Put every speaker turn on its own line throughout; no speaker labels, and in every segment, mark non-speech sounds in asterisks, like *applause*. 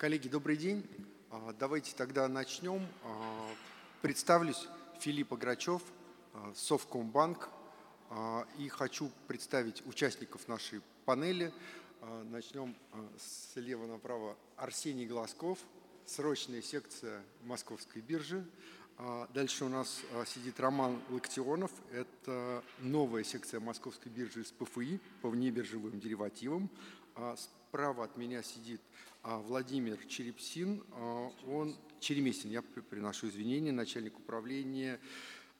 Коллеги, добрый день. А, давайте тогда начнем. А, представлюсь, Филипп Аграчев, а, Совкомбанк. И хочу представить участников нашей панели. Начнем слева направо. Арсений Глазков, срочная секция Московской биржи. Дальше у нас сидит Роман Локтионов. Это новая секция Московской биржи с ПФИ по внебиржевым деривативам. Справа от меня сидит а, Владимир Черепсин, а, он Черемесин, я приношу извинения, начальник управления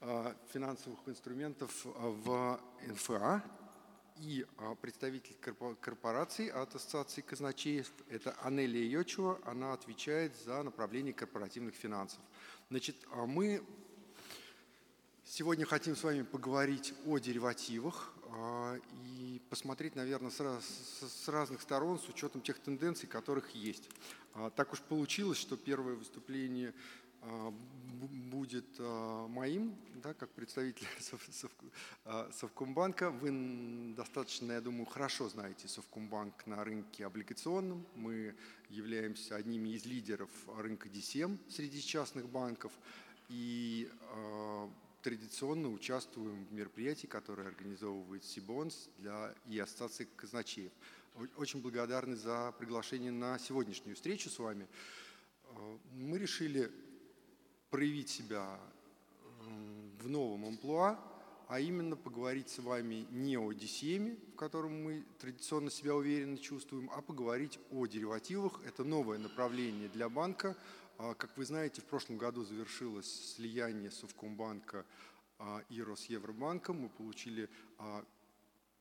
а, финансовых инструментов в НФА и представитель корпорации от Ассоциации казначеев, это Анелия Йочева, она отвечает за направление корпоративных финансов. Значит, мы сегодня хотим с вами поговорить о деривативах, а, и посмотреть, наверное, с разных сторон с учетом тех тенденций, которых есть. А, так уж получилось, что первое выступление а, будет моим, да, как представитель *laughs* Совкомбанка. Вы достаточно, я думаю, хорошо знаете Совкомбанк на рынке облигационном. Мы являемся одними из лидеров рынка DCM среди частных банков. И традиционно участвуем в мероприятии, которое организовывает Сибонс для и Ассоциации казначеев. Очень благодарны за приглашение на сегодняшнюю встречу с вами. Э, мы решили проявить себя в новом амплуа, а именно поговорить с вами не о DCM, в котором мы традиционно себя уверенно чувствуем, а поговорить о деривативах. Это новое направление для банка, как вы знаете, в прошлом году завершилось слияние Совкомбанка а, и Росевробанком. Мы получили а,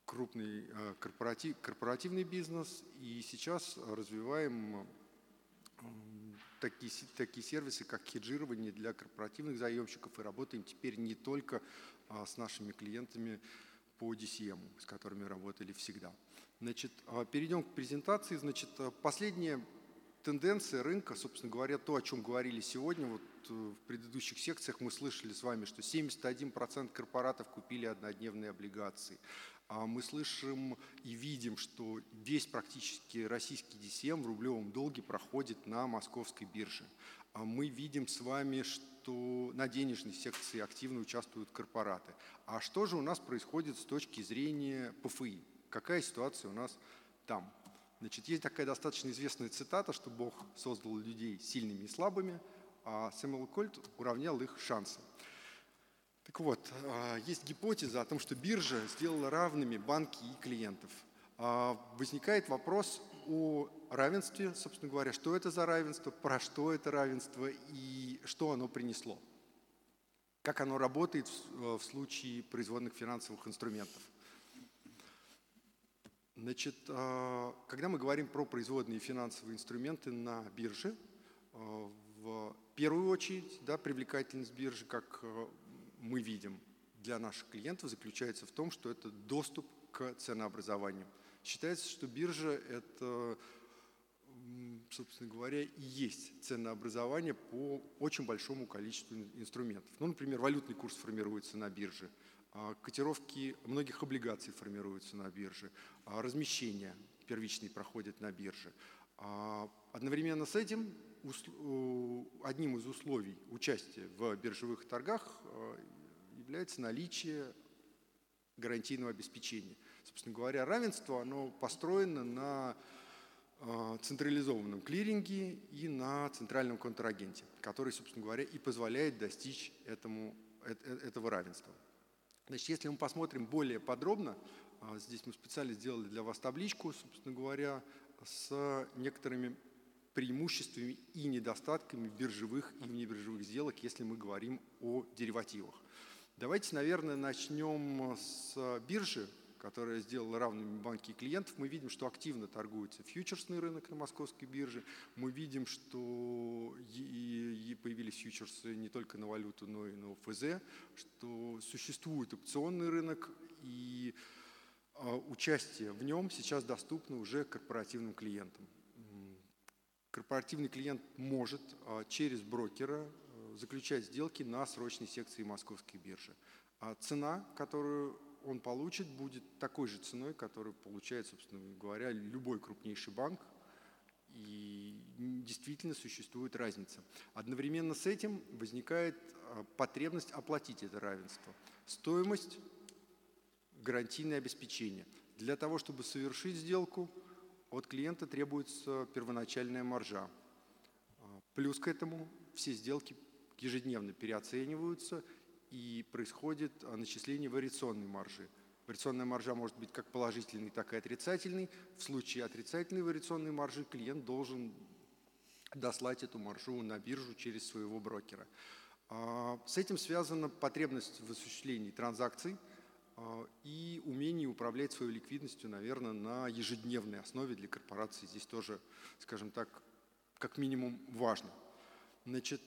крупный корпоратив, корпоративный бизнес и сейчас развиваем такие, такие сервисы, как хеджирование для корпоративных заемщиков и работаем теперь не только с нашими клиентами по DCM, с которыми работали всегда. Значит, перейдем к презентации. Значит, последнее тенденция рынка, собственно говоря, то, о чем говорили сегодня, вот э, в предыдущих секциях мы слышали с вами, что 71% корпоратов купили однодневные облигации. А мы слышим и видим, что весь практически российский DCM в рублевом долге проходит на московской бирже. А мы видим с вами, что на денежной секции активно участвуют корпораты. А что же у нас происходит с точки зрения ПФИ? Какая ситуация у нас там? Значит, есть такая достаточно известная цитата, что Бог создал людей сильными и слабыми, а Сэмюэл Кольт уравнял их шансы. Так вот, а, есть гипотеза о том, что биржа сделала равными банки и клиентов. А, возникает вопрос о равенстве, собственно говоря, что это за равенство, про что это равенство и что оно принесло. Как оно работает в случае производных финансовых инструментов. Значит, а, когда мы говорим про производные финансовые инструменты на бирже, а, в первую очередь да, привлекательность биржи, как а, мы видим для наших клиентов, заключается в том, что это доступ к ценообразованию. Считается, что биржа – это, собственно говоря, и есть ценообразование по очень большому количеству инструментов. Ну, например, валютный курс формируется на бирже – котировки многих облигаций формируются на бирже, а, размещения первичные проходят на бирже. А, одновременно с этим одним из условий участия в биржевых торгах является наличие гарантийного обеспечения. Собственно говоря, равенство оно построено на централизованном клиринге и на центральном контрагенте, который, собственно говоря, и позволяет достичь этому, э, э, этого равенства. Значит, если мы посмотрим более подробно, а, здесь мы специально сделали для вас табличку, собственно говоря, с некоторыми преимуществами и недостатками биржевых и внебиржевых сделок, если мы говорим о деривативах. Давайте, наверное, начнем с биржи, которая сделала равными банки клиентов, мы видим, что активно торгуется фьючерсный рынок на московской бирже. Мы видим, что и появились фьючерсы не только на валюту, но и на ОФЗ, что существует опционный рынок, и а, участие в нем сейчас доступно уже корпоративным клиентам. Корпоративный клиент может а, через брокера а, заключать сделки на срочной секции московской биржи. А цена, которую он получит, будет такой же ценой, которую получает, собственно говоря, любой крупнейший банк. И действительно существует разница. Одновременно с этим возникает а, потребность оплатить это равенство. Стоимость, гарантийное обеспечение. Для того, чтобы совершить сделку, от клиента требуется первоначальная маржа. А, плюс к этому все сделки ежедневно переоцениваются и происходит а, начисление вариационной маржи. Вариационная маржа может быть как положительной, так и отрицательной. В случае отрицательной вариационной маржи клиент должен дослать эту маржу на биржу через своего брокера. А, с этим связана потребность в осуществлении транзакций а, и умение управлять своей ликвидностью, наверное, на ежедневной основе для корпорации. Здесь тоже, скажем так, как минимум важно. Значит,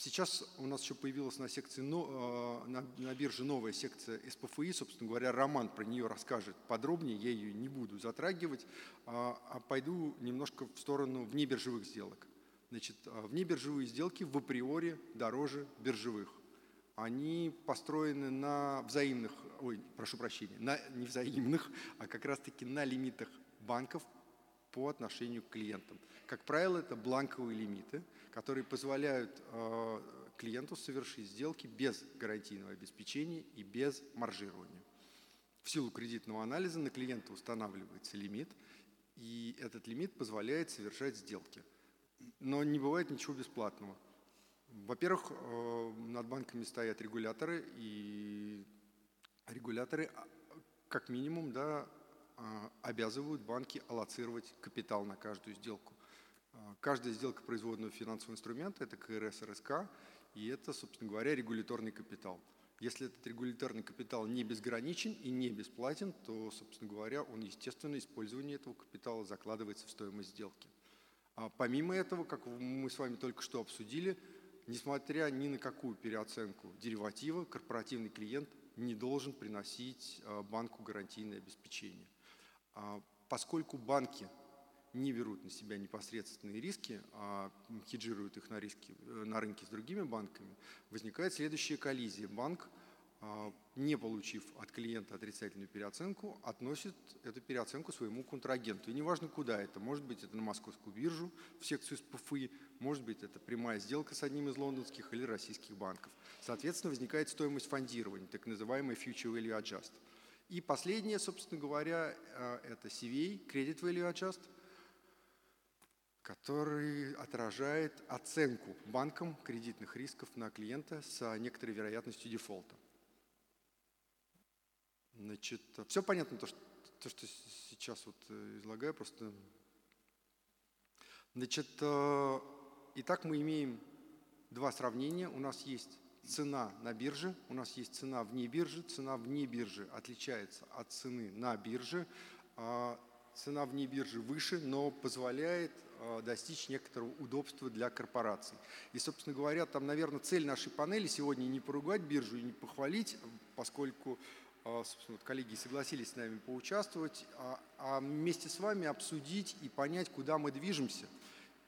Сейчас у нас еще появилась на, секции, а, на, бирже новая секция СПФИ. Собственно говоря, Роман про нее расскажет подробнее. Я ее не буду затрагивать, а, а пойду немножко в сторону внебиржевых сделок. Значит, а, внебиржевые сделки в априори дороже биржевых. Они построены на взаимных, ой, прошу прощения, на не взаимных, а как раз-таки на лимитах банков по отношению к клиентам. Как правило, это бланковые лимиты, которые позволяют э, клиенту совершить сделки без гарантийного обеспечения и без маржирования. В силу кредитного анализа на клиента устанавливается лимит, и этот лимит позволяет совершать сделки. Но не бывает ничего бесплатного. Во-первых, э, над банками стоят регуляторы, и регуляторы а, как минимум да, обязывают банки аллоцировать капитал на каждую сделку. А, каждая сделка производного финансового инструмента – это КРС, РСК, и это, собственно говоря, регуляторный капитал. Если этот регуляторный капитал не безграничен и не бесплатен, то, собственно говоря, он, естественно, использование этого капитала закладывается в стоимость сделки. А помимо этого, как мы с вами только что обсудили, несмотря ни на какую переоценку дериватива, корпоративный клиент не должен приносить а, банку гарантийное обеспечение. А поскольку банки не берут на себя непосредственные риски, а хеджируют их на, риски, э, на рынке с другими банками, возникает следующая коллизия. Банк, а, не получив от клиента отрицательную переоценку, относит эту переоценку своему контрагенту. И неважно куда это, может быть это на московскую биржу, в секцию СПФИ, может быть это прямая сделка с одним из лондонских или российских банков. Соответственно, возникает стоимость фондирования, так называемый Future Value Adjust – и последнее, собственно говоря, э, это CVA, Credit Value Adjust, который отражает оценку банком кредитных рисков на клиента с некоторой вероятностью дефолта. Значит, все понятно, то, что, то, что сейчас вот э, излагаю, просто... Значит, э, итак, мы имеем два сравнения. У нас есть цена на бирже, у нас есть цена вне биржи, цена вне биржи отличается от цены на бирже. А цена вне биржи выше, но позволяет а, достичь некоторого удобства для корпораций. И, собственно говоря, там, наверное, цель нашей панели сегодня не поругать биржу и не похвалить, поскольку а, собственно, вот коллеги согласились с нами поучаствовать, а вместе с вами обсудить и понять, куда мы движемся –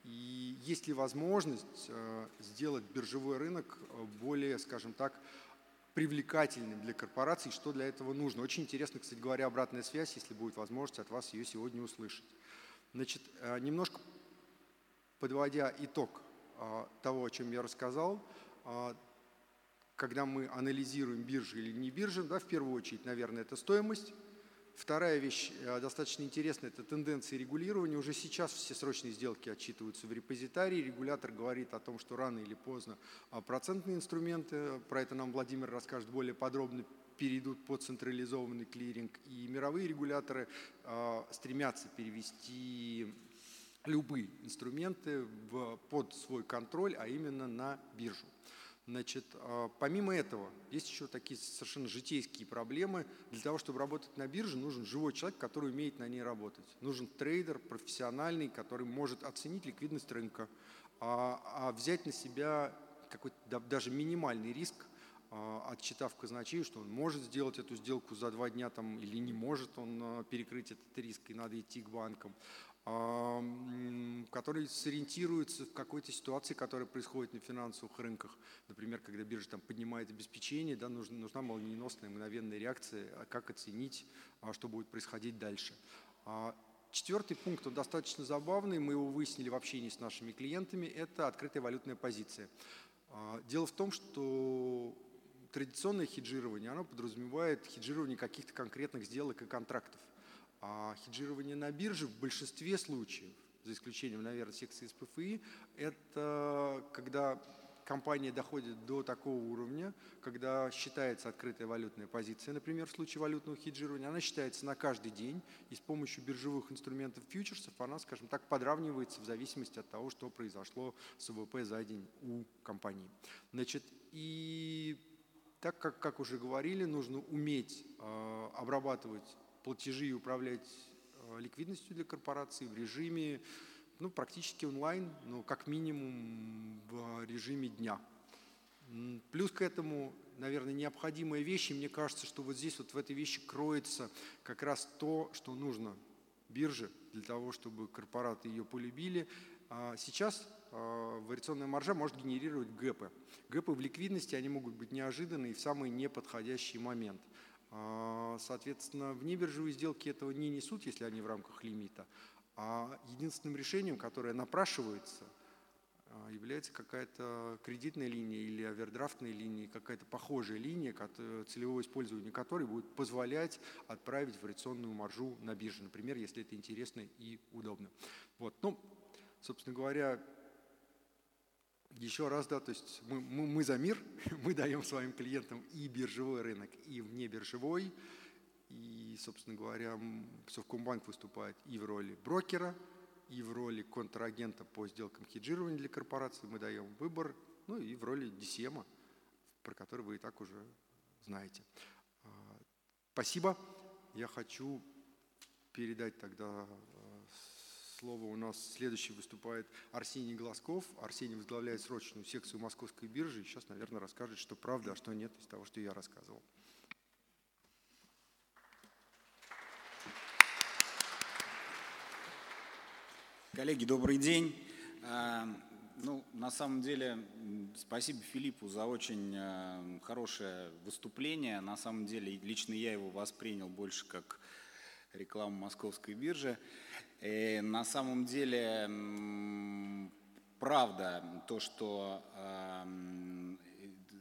и есть ли возможность э, сделать биржевой рынок э, более, скажем так, привлекательным для корпораций, что для этого нужно. Очень интересно, кстати говоря, обратная связь, если будет возможность от вас ее сегодня услышать. Значит, э, немножко подводя итог того, о чем я рассказал, когда мы анализируем биржи или не биржи, да, в первую очередь, наверное, это стоимость, Вторая вещь э, достаточно интересная, это тенденции регулирования. Уже сейчас все срочные сделки отчитываются в репозитарии. Регулятор говорит о том, что рано или поздно а процентные инструменты, про это нам Владимир расскажет более подробно, перейдут под централизованный клиринг. И мировые регуляторы э, стремятся перевести любые инструменты под свой контроль, а именно на биржу. Значит, а, помимо этого, есть еще такие совершенно житейские проблемы. Для того, чтобы работать на бирже, нужен живой человек, который умеет на ней работать. Нужен трейдер профессиональный, который может оценить ликвидность рынка, а, а взять на себя какой-то даже минимальный риск, а, отчитав казначею, что он может сделать эту сделку за два дня там, или не может он перекрыть этот риск, и надо идти к банкам который сориентируется в какой-то ситуации, которая происходит на финансовых рынках. Например, когда биржа там поднимает обеспечение, да, нужна, нужна молниеносная, мгновенная реакция, а как оценить, а что будет происходить дальше. А Четвертый пункт, он достаточно забавный, мы его выяснили в общении с нашими клиентами, это открытая валютная позиция. Дело в том, что традиционное хеджирование, оно подразумевает хеджирование каких-то конкретных сделок и контрактов. А хеджирование на бирже в большинстве случаев, за исключением, наверное, секции СПФИ, это когда компания доходит до такого уровня, когда считается открытая валютная позиция, например, в случае валютного хеджирования, она считается на каждый день, и с помощью биржевых инструментов фьючерсов она, скажем так, подравнивается в зависимости от того, что произошло с ВВП за день у компании. Значит, и так как, как уже говорили, нужно уметь э, обрабатывать платежи и управлять э, ликвидностью для корпорации в режиме ну, практически онлайн, но как минимум в режиме дня. Плюс к этому, наверное, необходимые вещи. Мне кажется, что вот здесь вот в этой вещи кроется как раз то, что нужно бирже для того, чтобы корпораты ее полюбили. А сейчас а, вариационная маржа может генерировать гэпы. Гэпы в ликвидности, они могут быть неожиданные в самый неподходящий момент. А, соответственно, внебиржевые сделки этого не несут, если они в рамках лимита. А единственным решением, которое напрашивается, а, является какая-то кредитная линия или овердрафтная линия, какая-то похожая линия, целевого использования которой будет позволять отправить вариационную маржу на бирже, например, если это интересно и удобно. Вот. Ну, собственно говоря, еще раз, да, то есть мы, мы, мы за мир, *laughs* мы даем своим клиентам и биржевой рынок, и внебиржевой, биржевой и, собственно говоря, Совкомбанк выступает и в роли брокера, и в роли контрагента по сделкам хеджирования для корпораций. Мы даем выбор, ну и в роли DCM, про который вы и так уже знаете. А, спасибо. Я хочу передать тогда слово. У нас следующий выступает Арсений Глазков. Арсений возглавляет срочную секцию Московской биржи и сейчас, наверное, расскажет, что правда, а что нет из того, что я рассказывал.
Коллеги, добрый день. А, ну, на самом деле, спасибо Филиппу за очень а, хорошее выступление. На самом деле, лично я его воспринял больше как рекламу московской биржи. И на самом деле, правда то, что а,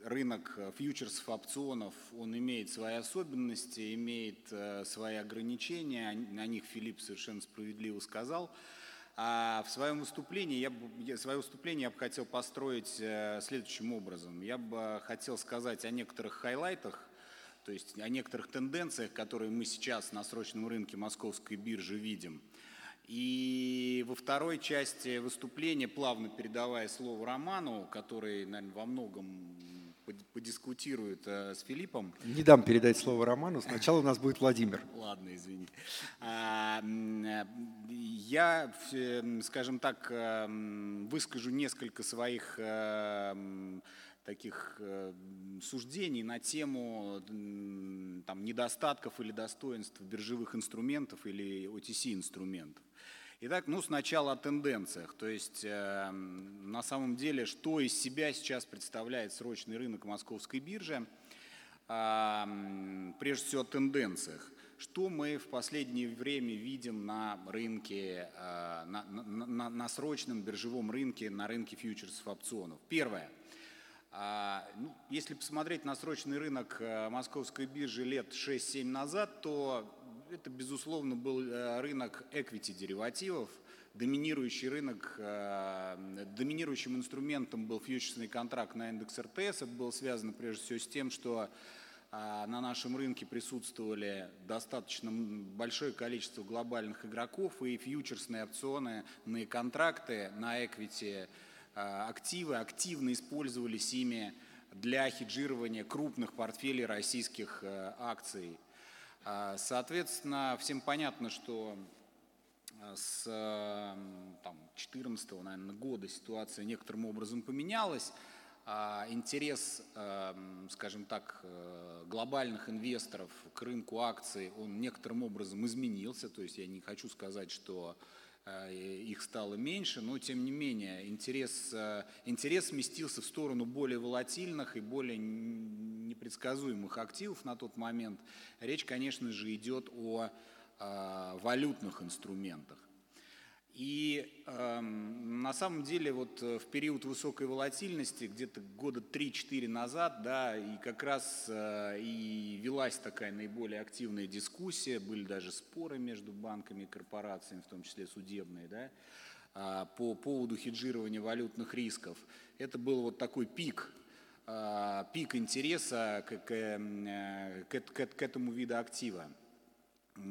рынок фьючерсов, опционов, он имеет свои особенности, имеет свои ограничения. На них Филипп совершенно справедливо сказал. А в своем выступлении я, бы, свое выступление я бы хотел построить э, следующим образом. Я бы хотел сказать о некоторых хайлайтах, то есть о некоторых тенденциях, которые мы сейчас на срочном рынке московской биржи видим. И во второй части выступления, плавно передавая слово Роману, который, наверное, во многом подискутирует э, с Филиппом.
Не дам передать слово Роману, сначала у нас будет Владимир.
Ладно, извини. А, э, я, скажем так, э, выскажу несколько своих таких суждений на тему там, недостатков или достоинств биржевых инструментов или OTC-инструментов. Итак, ну сначала о тенденциях. То есть э, на самом деле, что из себя сейчас представляет срочный рынок московской биржи, э, прежде всего о тенденциях. Что мы в последнее время видим на рынке, э, на, на, на срочном биржевом рынке, на рынке фьючерсов опционов? Первое. А, ну, если посмотреть на срочный рынок э, московской биржи лет 6-7 назад, то это, безусловно, был э, рынок equity деривативов. Доминирующий рынок, э, доминирующим инструментом был фьючерсный контракт на индекс РТС. Это было связано прежде всего с тем, что э, на нашем рынке присутствовали достаточно большое количество глобальных игроков и фьючерсные опционы на контракты, на equity активы активно использовались ими для хеджирования крупных портфелей российских акций – соответственно, всем понятно, что а, с 2014 наверное, года ситуация некоторым образом поменялась. А, интерес, скажем так, э, глобальных инвесторов к рынку акций, он некоторым образом изменился. То есть я не хочу сказать, что э, их стало меньше, но тем не менее интерес, э, интерес сместился в сторону более волатильных и более непредсказуемых активов на тот момент. Речь, конечно же, идет о валютных инструментах. И э, на самом деле вот в период высокой волатильности, где-то года 3-4 назад, да, и как раз э, и велась такая наиболее активная дискуссия, были даже споры между банками и корпорациями, в том числе судебные, да, э, по поводу хеджирования валютных рисков. Это был вот такой пик, э, пик интереса к, к, э, к, к, к этому виду актива.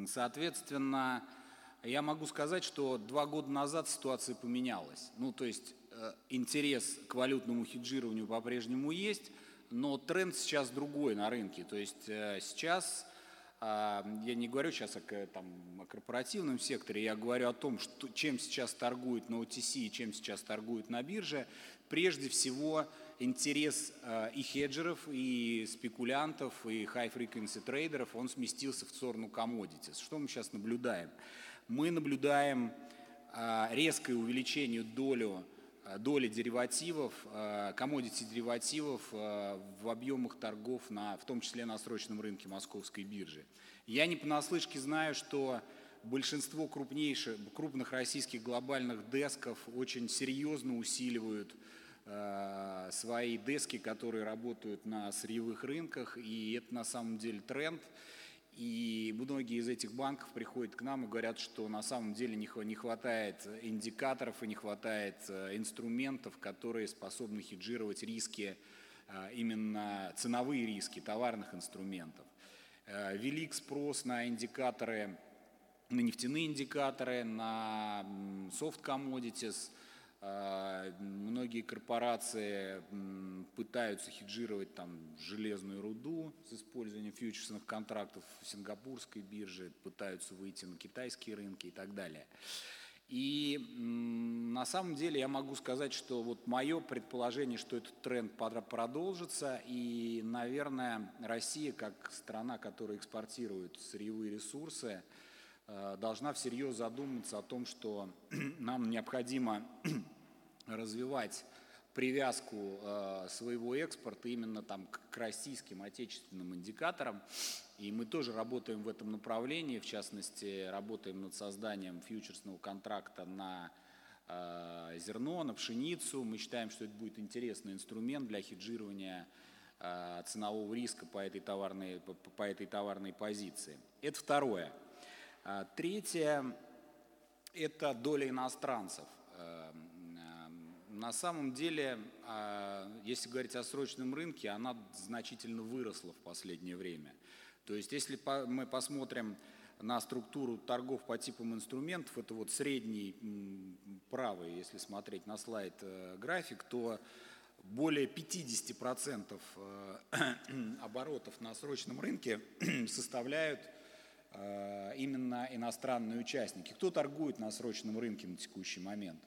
Соответственно, я могу сказать, что два года назад ситуация поменялась. Ну, то есть э, интерес к валютному хеджированию по-прежнему есть, но тренд сейчас другой на рынке. То есть э, сейчас, э, я не говорю сейчас о, там, о корпоративном секторе, я говорю о том, что, чем сейчас торгуют на OTC и чем сейчас торгуют на бирже. Прежде всего, интерес и хеджеров, и спекулянтов, и high-frequency трейдеров, он сместился в сторону commodities. Что мы сейчас наблюдаем? Мы наблюдаем а, резкое увеличение долю, а, доли деривативов, комодити деривативов а, в объемах торгов, на, в том числе на срочном рынке московской биржи. Я не понаслышке знаю, что большинство крупнейших, крупных российских глобальных десков очень серьезно усиливают свои дески, которые работают на сырьевых рынках, и это на самом деле тренд – и многие из этих банков приходят к нам и говорят, что на самом деле не хватает индикаторов и не хватает э, инструментов, которые способны хеджировать риски, э, именно ценовые риски товарных инструментов. Э, велик спрос на индикаторы, на нефтяные индикаторы, на soft commodities – многие корпорации пытаются хеджировать там железную руду с использованием фьючерсных контрактов в сингапурской бирже, пытаются выйти на китайские рынки и так далее. И на самом деле я могу сказать, что вот мое предположение, что этот тренд продолжится, и, наверное, Россия, как страна, которая экспортирует сырьевые ресурсы, должна всерьез задуматься о том, что *clears throat* нам необходимо *clears throat* развивать привязку э, своего экспорта именно там к российским отечественным индикаторам. И мы тоже работаем в этом направлении, в частности, работаем над созданием фьючерсного контракта на э, зерно, на пшеницу. Мы считаем, что это будет интересный инструмент для хеджирования ценового риска по этой товарной, по этой товарной позиции. Это второе. А, третье – это доля иностранцев. Э, на самом деле, а, если говорить о срочном рынке, она значительно выросла в последнее время. То есть, если мы посмотрим на структуру торгов по типам инструментов, это вот средний правый, если смотреть на слайд э, график, то более 50% э, *clears throat* оборотов на срочном рынке *clears throat* составляют именно иностранные участники. Кто торгует на срочном рынке на текущий момент?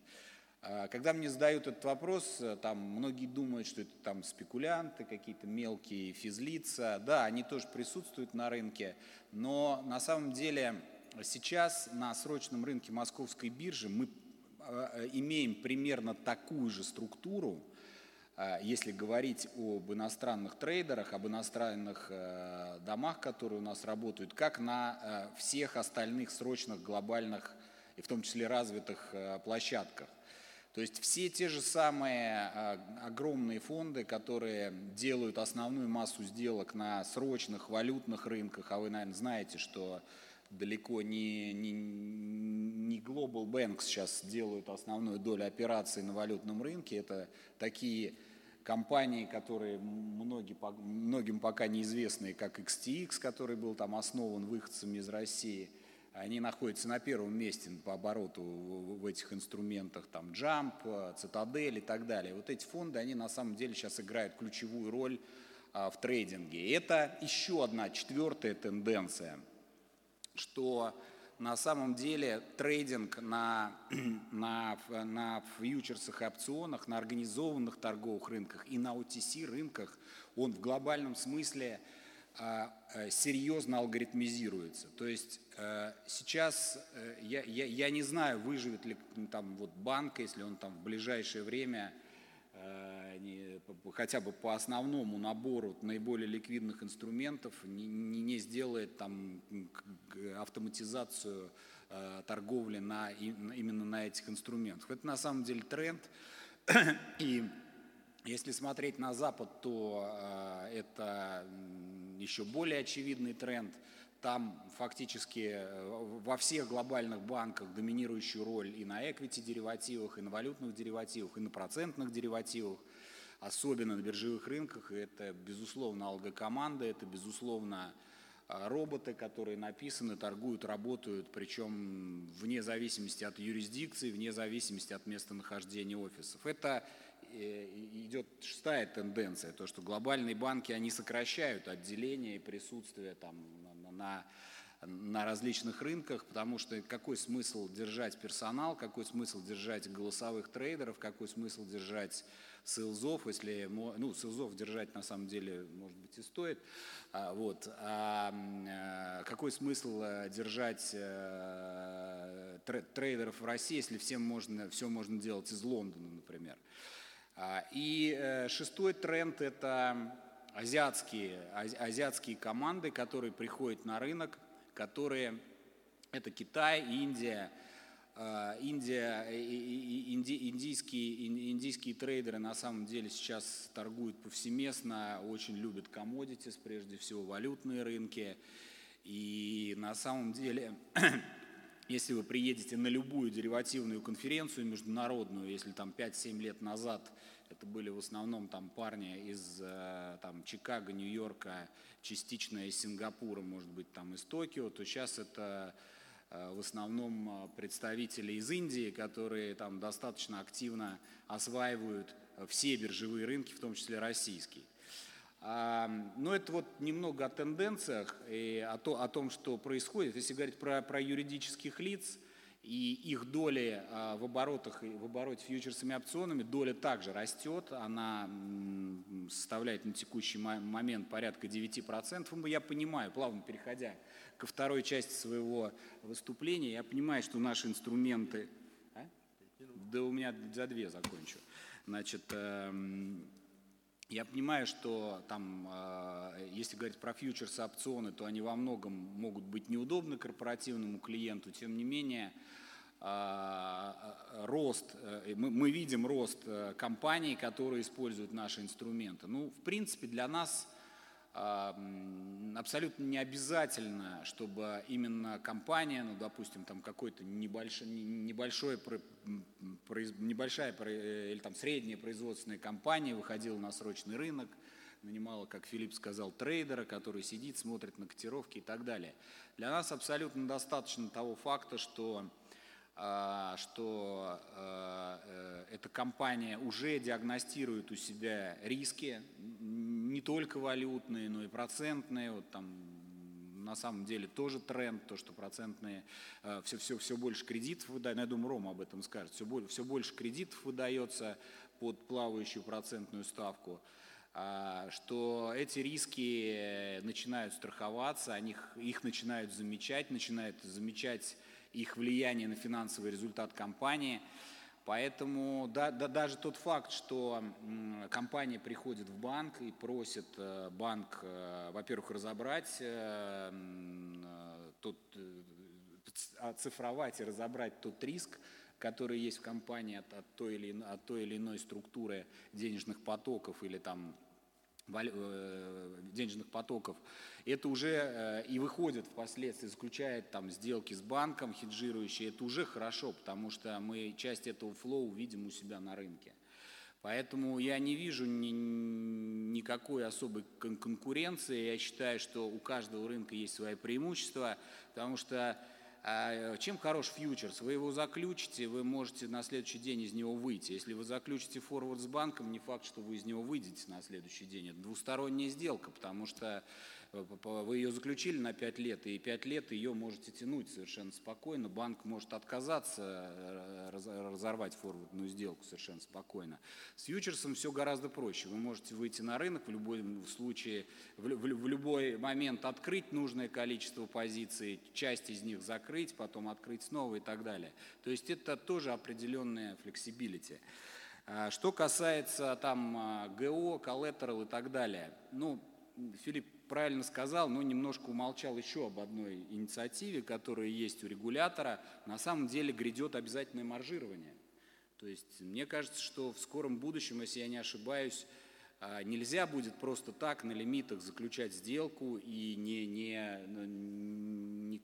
Э, когда мне задают этот вопрос, э, там многие думают, что это там спекулянты, какие-то мелкие физлица. Да, они тоже присутствуют на рынке, но на самом деле сейчас на срочном рынке московской биржи мы имеем примерно такую же структуру, если говорить об иностранных трейдерах, об иностранных э, домах, которые у нас работают, как на э, всех остальных срочных глобальных и в том числе развитых э, площадках. То есть все те же самые огромные фонды, которые делают основную массу сделок на срочных валютных рынках, а вы, наверное, знаете, что далеко не, не, не Global Banks сейчас делают основную долю операций на валютном рынке. Это такие компании, которые многие, многим пока неизвестные, как XTX, который был там основан выходцами из России, они находятся на первом месте по обороту в этих инструментах, там Jump, Citadel и так далее. Вот эти фонды, они на самом деле сейчас играют ключевую роль а, в трейдинге. И это еще одна четвертая тенденция, что на самом деле трейдинг на, *clears throat* на, на фьючерсах и опционах, на организованных торговых рынках и на OTC рынках, он в глобальном смысле а, а, серьезно алгоритмизируется. То есть а, сейчас а, я, я, я не знаю, выживет ли там вот банк, если он там в ближайшее время хотя бы по основному набору наиболее ликвидных инструментов не, не сделает там автоматизацию торговли на, именно на этих инструментах. Это на самом деле тренд. *coughs* И если смотреть на Запад, то это еще более очевидный тренд. Там фактически во всех глобальных банках доминирующую роль и на equity деривативах, и на валютных деривативах, и на процентных деривативах особенно на биржевых рынках. Это, безусловно, алгокоманда, это, безусловно, а, роботы, которые написаны, торгуют, работают, причем вне зависимости от юрисдикции, вне зависимости от местонахождения офисов. Это э, идет шестая тенденция, то, что глобальные банки, они сокращают отделение и присутствие там на, на различных рынках, потому что какой смысл держать персонал, какой смысл держать голосовых трейдеров, какой смысл держать селзов, если, ну, селзов держать на самом деле, может быть, и стоит, а, вот, а, какой смысл э, держать а, трейдеров в России, если всем можно, все можно делать из Лондона, например. А, и а, шестой тренд – это азиатские, азиатские команды, которые приходят на рынок, которые – это Китай, Индия, а, Индия, инди, индийские, индийские трейдеры на самом деле сейчас торгуют повсеместно, очень любят commodities, прежде всего валютные рынки. И на самом деле, *clears throat* если вы приедете на любую деривативную конференцию международную, если там 5-7 лет назад это были в основном там парни из э, там, Чикаго, Нью-Йорка, частично из Сингапура, может быть, там из Токио, то сейчас это Э, в основном э, представители из Индии, которые там достаточно активно осваивают все биржевые рынки, в том числе российский. А, но это вот немного о тенденциях и о, о том, что происходит. Если говорить про, про юридических лиц и их доли в оборотах, в обороте фьючерсами и опционами, доля также растет, она составляет на текущий момент порядка 9%. Я понимаю, плавно переходя ко второй части своего выступления. Я понимаю, что наши инструменты... А? Да у меня за две закончу. Значит, эм, я понимаю, что там, э, если говорить про фьючерсы, опционы, то они во многом могут быть неудобны корпоративному клиенту. Тем не менее, э, э, рост, мы, мы видим рост компаний, которые используют наши инструменты. Ну, в принципе, для нас абсолютно не обязательно, чтобы именно компания, ну, допустим, там какой-то небольшой, небольшой, небольшая или там средняя производственная компания выходила на срочный рынок, нанимала, как Филипп сказал, трейдера, который сидит, смотрит на котировки и так далее. Для нас абсолютно достаточно того факта, что а, что а, э, эта компания уже диагностирует у себя риски, не только валютные, но и процентные. Вот там на самом деле тоже тренд, то, что процентные, все, все, все больше кредитов выдают, я думаю, Рома об этом скажет, все, все больше кредитов выдается под плавающую процентную ставку, а, что эти риски начинают страховаться, они, их начинают замечать, начинают замечать их влияние на финансовый результат компании. Поэтому да, да, даже тот факт, что компания приходит в банк и просит э, банк, э, во-первых, разобрать э, тот, оцифровать и разобрать тот риск, который есть в компании от, от, той, или, от той или иной структуры денежных потоков или там денежных потоков, это уже э, и выходит впоследствии, заключает там сделки с банком, хеджирующие, это уже хорошо, потому что мы часть этого флоу видим у себя на рынке. Поэтому я не вижу ни, никакой особой конкуренции. Я считаю, что у каждого рынка есть свои преимущества, потому что а чем хорош фьючерс? Вы его заключите, вы можете на следующий день из него выйти. Если вы заключите форвард с банком, не факт, что вы из него выйдете на следующий день. Это двусторонняя сделка, потому что вы ее заключили на 5 лет, и 5 лет ее можете тянуть совершенно спокойно. Банк может отказаться, э, разорвать форвардную сделку совершенно спокойно. С фьючерсом все гораздо проще. Вы можете выйти на рынок в любой случае, в любой момент открыть нужное количество позиций, часть из них закрыть, потом открыть снова и так далее. То есть это тоже определенная flexibility. А, что касается там а, ГО, collateral и так далее, ну, Филипп правильно сказал, но немножко умолчал еще об одной инициативе, которая есть у регулятора. На самом деле грядет обязательное маржирование. То есть мне кажется, что в скором будущем, если я не ошибаюсь, нельзя будет просто так на лимитах заключать сделку и не, не, ну, ни,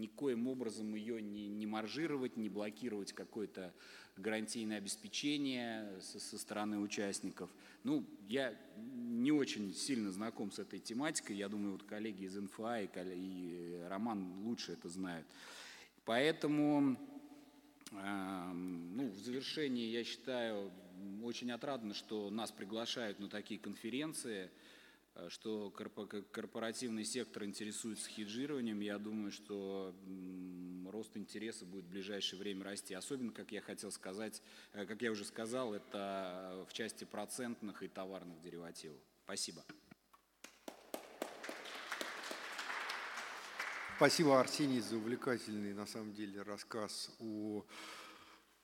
никоим образом ее не, не маржировать, не блокировать какое-то гарантийное обеспечение со, со стороны участников. Ну, я не очень сильно знаком с этой тематикой. Я думаю, вот коллеги из НФА и, и Роман лучше это знают. Поэтому ну, в завершении я считаю очень отрадно, что нас приглашают на такие конференции, э, что корпоративный сектор интересуется хеджированием. Я думаю, что рост интереса будет в ближайшее время расти. Особенно, как я хотел сказать, э, как я уже сказал, это в части процентных и товарных деривативов. Спасибо.
Спасибо, Арсений, за увлекательный, на самом деле, рассказ о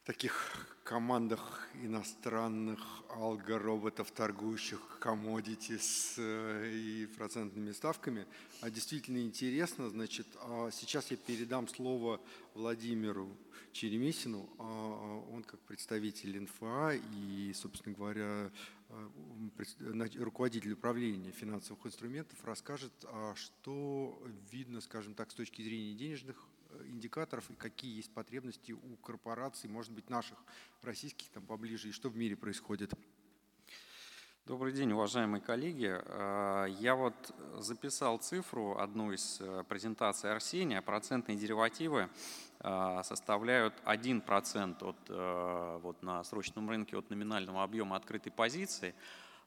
таких командах иностранных алгороботов, торгующих commodities э, и процентными ставками. А действительно интересно, значит, а сейчас я передам слово Владимиру Черемисину. А, а он как представитель НФА и, собственно говоря, э, руководитель управления финансовых инструментов расскажет, что видно, скажем так, с точки зрения денежных индикаторов и какие есть потребности у корпораций, может быть, наших российских там поближе, и что в мире происходит.
Добрый день, уважаемые коллеги. А, я вот записал цифру, одну из э, презентаций Арсения. Процентные деривативы а, составляют 1% от, э, вот на срочном рынке от номинального объема открытой позиции.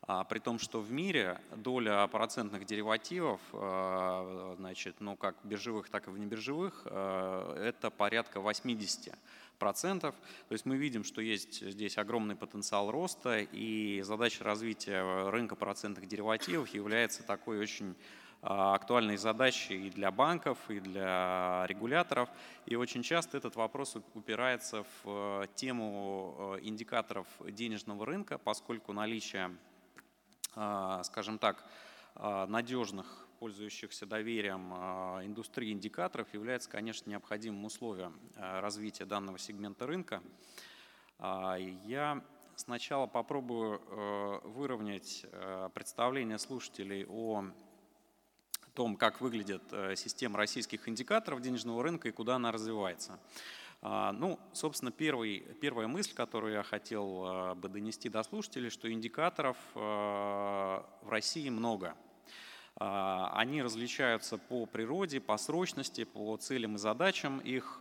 А, при том, что в мире доля процентных деривативов, а, значит, ну, как биржевых, так и внебиржевых, а, это порядка 80 процентов. То есть мы видим, что есть здесь огромный потенциал роста, и задача развития рынка процентных деривативов является такой очень актуальной задачей и для банков, и для регуляторов. И очень часто этот вопрос упирается в тему индикаторов денежного рынка, поскольку наличие скажем так, а, надежных, пользующихся доверием а, индустрии индикаторов является, конечно, необходимым условием развития данного сегмента рынка. Я сначала попробую выровнять представление слушателей о том, как выглядит система российских индикаторов денежного рынка и куда она развивается. А, ну, собственно, первый, первая мысль, которую я хотел а, бы донести до слушателей, что индикаторов а, в России много. Они различаются по природе, по срочности, по целям и задачам их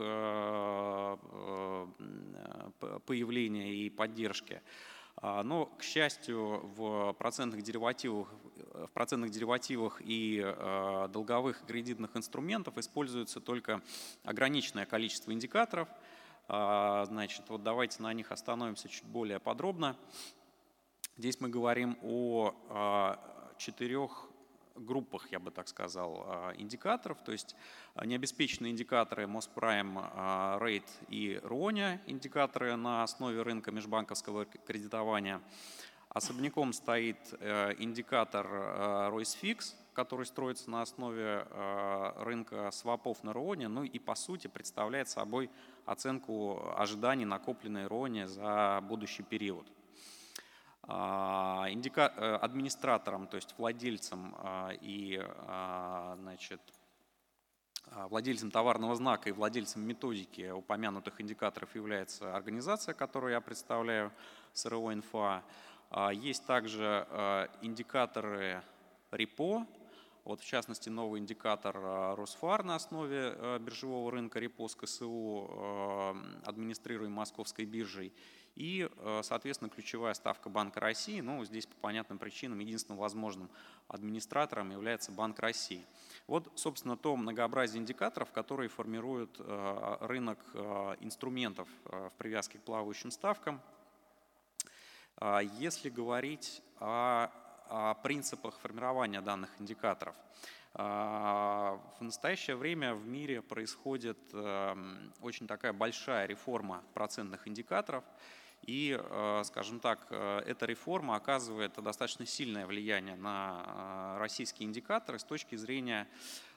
появления и поддержки. А, но, к счастью, в процентных деривативах, в процентных деривативах и а, долговых кредитных инструментов используется только ограниченное количество индикаторов. А, значит, вот давайте на них остановимся чуть более подробно. Здесь мы говорим о четырех группах, я бы так сказал, а, индикаторов, то есть а, необеспеченные индикаторы Mospрime, Rate и RONIA, индикаторы на основе рынка межбанковского кредитования. Особняком стоит э, индикатор э, RoyceFix, который строится на основе э, рынка свопов на РОНе, ну и по сути представляет собой оценку ожиданий накопленной РОНе за будущий период. А. Э, администратором, то есть владельцем а, и а, значит, владельцем товарного знака и владельцем методики упомянутых индикаторов является организация, которую я представляю, СРО «Инфа». Есть также индикаторы РИПО, вот в частности новый индикатор Росфар на основе э, биржевого рынка РИПО с КСУ, администрируемый Московской биржей, и, э, соответственно, ключевая ставка Банка России, ну, здесь по понятным причинам единственным возможным администратором является Банк России. Вот, собственно, то многообразие индикаторов, которые формируют э, рынок э, инструментов в привязке к плавающим ставкам. Если говорить о, о принципах формирования данных индикаторов, в настоящее время в мире происходит очень такая большая реформа процентных индикаторов – И, скажем так, эта реформа оказывает достаточно сильное влияние на российские индикаторы с точки зрения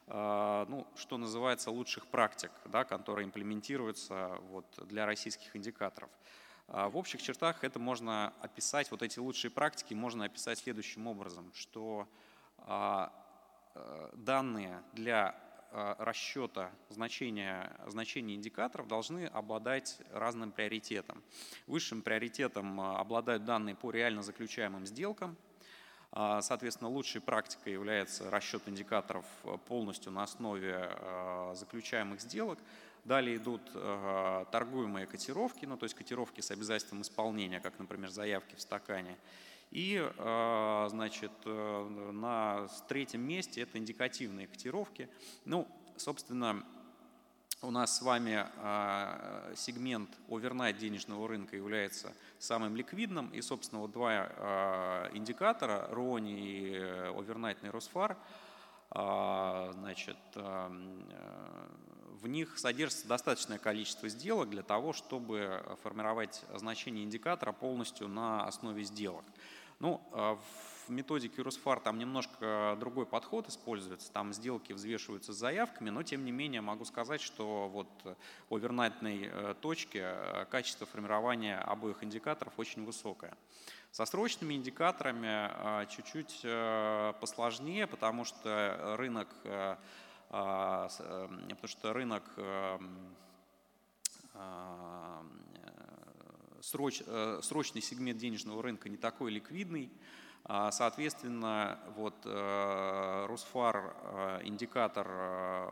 ну, что называется, лучших практик, да, которые имплементируются вот, для российских индикаторов. А, в общих чертах это можно описать, вот эти лучшие практики можно описать следующим образом, что а, э, данные для а, расчета значения, значения индикаторов должны обладать разным приоритетом. Высшим приоритетом обладают данные по реально заключаемым сделкам. Соответственно, лучшей практикой является расчет индикаторов полностью на основе заключаемых сделок. Далее идут э, торгуемые котировки, ну, то есть котировки с обязательством исполнения, как, например, заявки в стакане. И, э, значит, э, на третьем месте это индикативные котировки. Ну, собственно, у нас с вами э, сегмент овернайт денежного рынка является самым ликвидным. И, собственно, вот два э, индикатора, RONI и овернайтный Росфар, э, значит, в них содержится достаточное количество сделок для того, чтобы формировать значение индикатора полностью на основе сделок. Ну, а в методике Русфар там немножко другой подход используется, там сделки взвешиваются с заявками, но тем не менее могу сказать, что вот в овернайтной э, точке э, качество формирования обоих индикаторов очень высокое. Со срочными индикаторами э, чуть-чуть посложнее, потому что рынок потому что рынок эм, а, сроч, э, срочный сегмент денежного рынка не такой ликвидный. А, соответственно, вот э, Росфар э, индикатор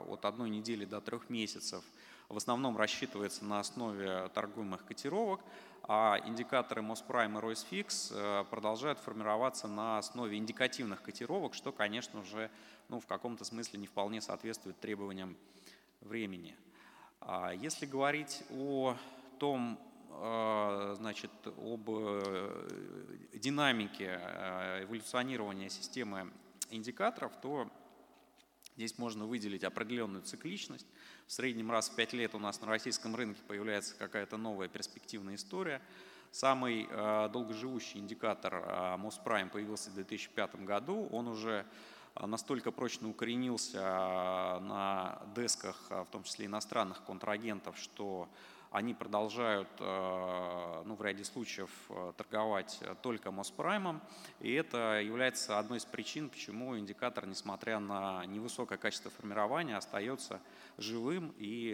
от одной недели до трех месяцев в основном рассчитывается на основе торгуемых котировок, а индикаторы Mospрайм и RoyceFix продолжают формироваться на основе индикативных котировок, что, конечно же, ну, в каком-то смысле не вполне соответствует требованиям времени. А если говорить о том, а, значит, об э, динамике э, эволюционирования системы индикаторов, то здесь можно выделить определенную цикличность. В среднем раз в 5 лет у нас на российском рынке появляется какая-то новая перспективная история. Самый э, долгоживущий индикатор Mospрайм появился в 2005 году. Он уже а, настолько прочно укоренился на десках, в том числе иностранных контрагентов, что они продолжают ну, в ряде случаев торговать только Моспраймом, и это является одной из причин, почему индикатор, несмотря на невысокое качество формирования, остается живым и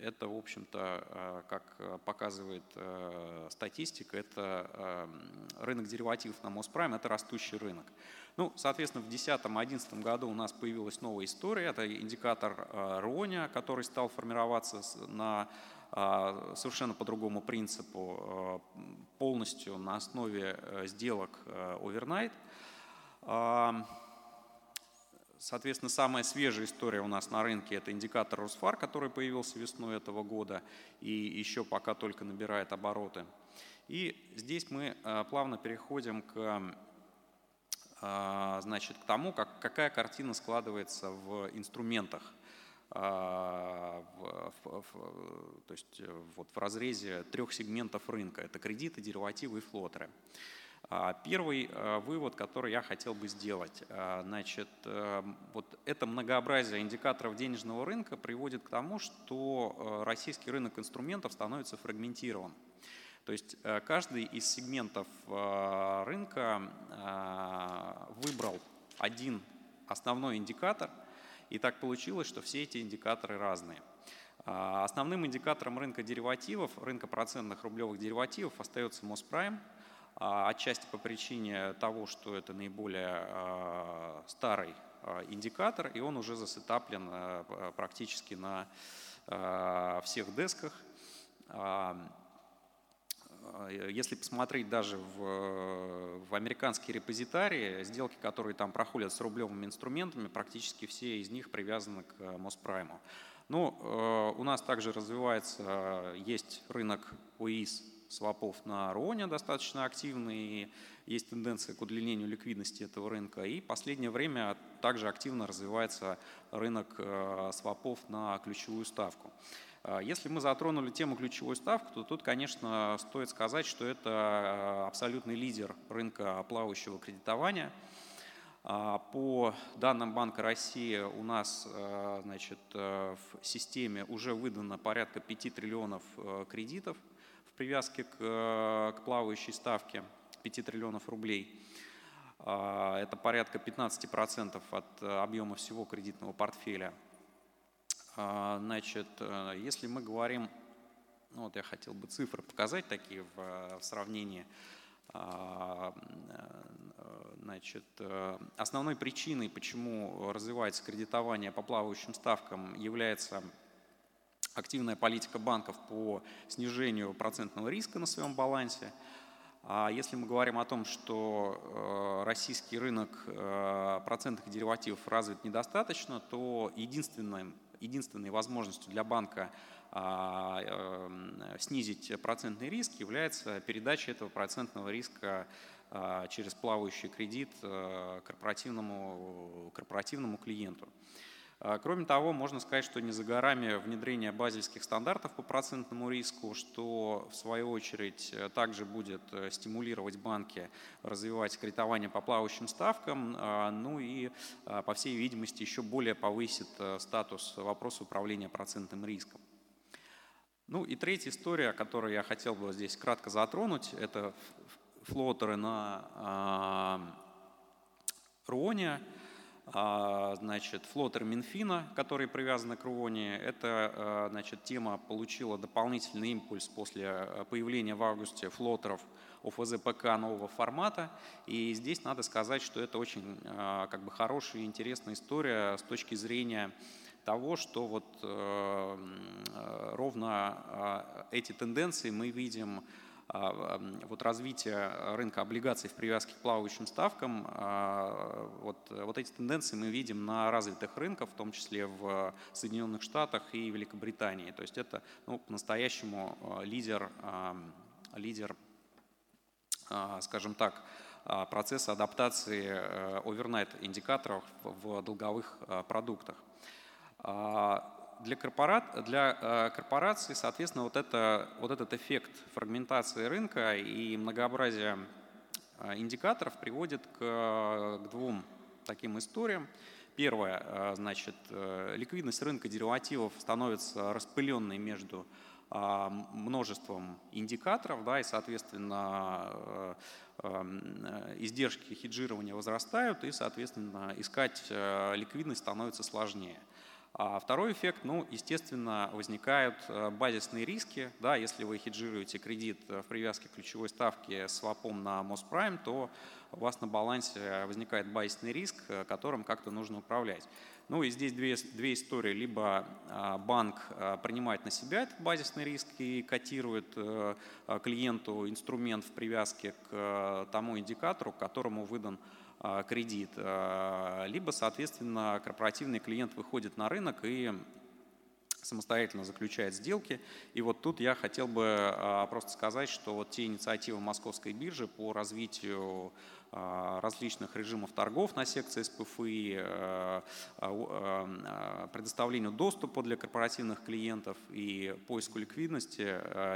это, в общем-то, э, как э, показывает э, статистика, это рынок деривативов на Моспрайм, это растущий рынок. Ну, соответственно, в 2010-2011 году у нас появилась новая история, это индикатор Роня, который стал формироваться на совершенно по другому принципу, полностью на основе сделок overnight. Соответственно, самая свежая история у нас на рынке – это индикатор Росфар, который появился весной этого года и еще пока только набирает обороты. И здесь мы э, плавно переходим к, э, значит, к тому, как, какая картина складывается в инструментах, э, в, в, в, то есть вот в разрезе трех сегментов рынка. Это кредиты, деривативы и флотеры. А, первый а, вывод, который я хотел бы сделать, а, значит, э, вот это многообразие индикаторов денежного рынка приводит к тому, что э, российский рынок инструментов становится фрагментирован. То есть э, каждый из сегментов рынка выбрал один основной индикатор, и так получилось, что все эти индикаторы разные. Основным индикатором рынка деривативов, рынка процентных рублевых деривативов остается Моспрайм – отчасти по причине того, что это наиболее старый индикатор, и он уже засетаплен практически на всех десках. Если посмотреть даже в, в американские репозитарии, сделки, которые там проходят с рублевыми инструментами, практически все из них привязаны к Моспрайму. Но э, у нас также развивается, есть рынок ОИС свопов на Роне достаточно активный, есть тенденция к удлинению ликвидности этого рынка. И в последнее время также активно развивается рынок э, свопов на ключевую ставку. Если мы затронули тему ключевой ставки, то тут, конечно, стоит сказать, что это абсолютный лидер рынка плавающего кредитования. По данным Банка России у нас значит, в системе уже выдано порядка 5 триллионов кредитов в привязке к, к плавающей ставке 5 триллионов рублей. А, это порядка 15% от э, объема всего кредитного портфеля. А, значит, э, если мы говорим, ну вот я хотел бы цифры показать такие в, э, в сравнении. А, значит, основной причиной, почему развивается кредитование по плавающим ставкам, является активная политика банков по снижению процентного риска на своем балансе – а если мы говорим о том, что э, российский рынок э, процентных деривативов развит недостаточно, то единственной, единственной возможностью для банка а, э, снизить процентный риск является передача этого процентного риска а, через плавающий кредит корпоративному, корпоративному клиенту. А, кроме того, можно сказать, что не за горами внедрение базельских стандартов по процентному риску, что в свою очередь э, также будет э, стимулировать банки развивать кредитование по плавающим ставкам, а, ну и, а, по всей видимости, еще более повысит э, статус вопроса управления процентным риском. Ну и третья история, о которой я хотел бы здесь кратко затронуть, это флотеры на Руоне. А, значит, флотер Минфина, который привязан к Руоне, эта а, значит, тема получила дополнительный импульс после а, появления в августе флотеров ОФЗ ПК нового формата. И здесь надо сказать, что это очень как бы, хорошая и интересная история с точки зрения того, что вот ровно эти тенденции мы видим а, вот развитие рынка облигаций в привязке к плавающим ставкам, а, вот, вот эти тенденции мы видим на развитых рынках, в том числе в Соединенных Штатах и Великобритании. То есть это ну, по-настоящему а, лидер, лидер, скажем так, процесса адаптации овернайт индикаторов в долговых продуктах для, корпорат, для э, корпораций, соответственно, вот, это, вот этот эффект фрагментации рынка и многообразия э, индикаторов приводит к, к двум таким историям. Первое, э, значит, ликвидность рынка деривативов становится распыленной между множеством индикаторов, да, и, соответственно, издержки хеджирования возрастают, и, соответственно, искать ликвидность становится сложнее. А второй эффект, ну, естественно, возникают э, базисные риски. Да, если вы хеджируете кредит в привязке к ключевой ставке с свапом на Mospрайм, то у вас на балансе возникает базисный риск, э, которым как-то нужно управлять. Ну и здесь две, две истории. Либо а, банк э, принимает на себя этот базисный риск и котирует клиенту инструмент в привязке к тому индикатору, которому выдан кредит, а, либо, соответственно, корпоративный клиент выходит на рынок и самостоятельно заключает сделки. И вот тут я хотел бы а, просто сказать, что вот те инициативы Московской биржи по развитию различных режимов торгов на секции СПФИ, предоставлению доступа для корпоративных клиентов и поиску ликвидности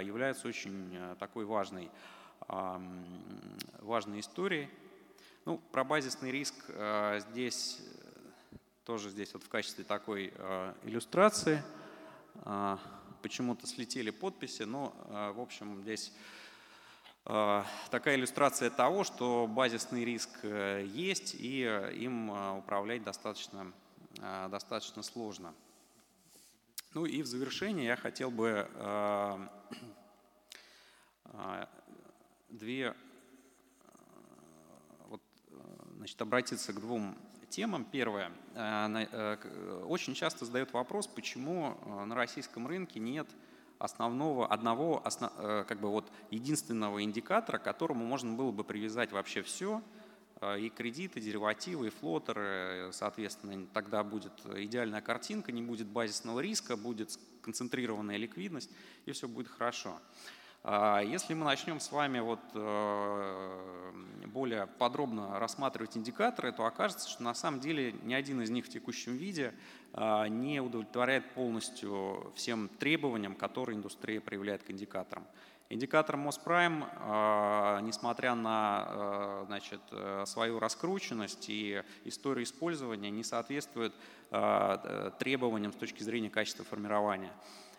являются очень такой важной, важной историей. Ну, про базисный риск э, здесь э, тоже здесь вот в качестве такой э, иллюстрации почему-то слетели подписи, но в общем здесь такая иллюстрация того, что базисный риск есть и им управлять достаточно, достаточно сложно. Ну и в завершение я хотел бы две значит, обратиться к двум темам. Первое. Э, э, очень часто задают вопрос, почему э, на российском рынке нет основного, одного, как бы вот единственного индикатора, к которому можно было бы привязать вообще все, и кредиты, деривативы, и флотеры, соответственно, тогда будет идеальная картинка, не будет базисного риска, будет концентрированная ликвидность, и все будет хорошо. А, если мы начнем с вами вот э, более подробно рассматривать индикаторы, то окажется, что на самом деле ни один из них в текущем виде а, не удовлетворяет полностью всем требованиям, которые индустрия проявляет к индикаторам. Индикатор Mospрайм, несмотря на э, значит, э, свою раскрученность и историю использования, не соответствует требованиям с точки зрения качества формирования.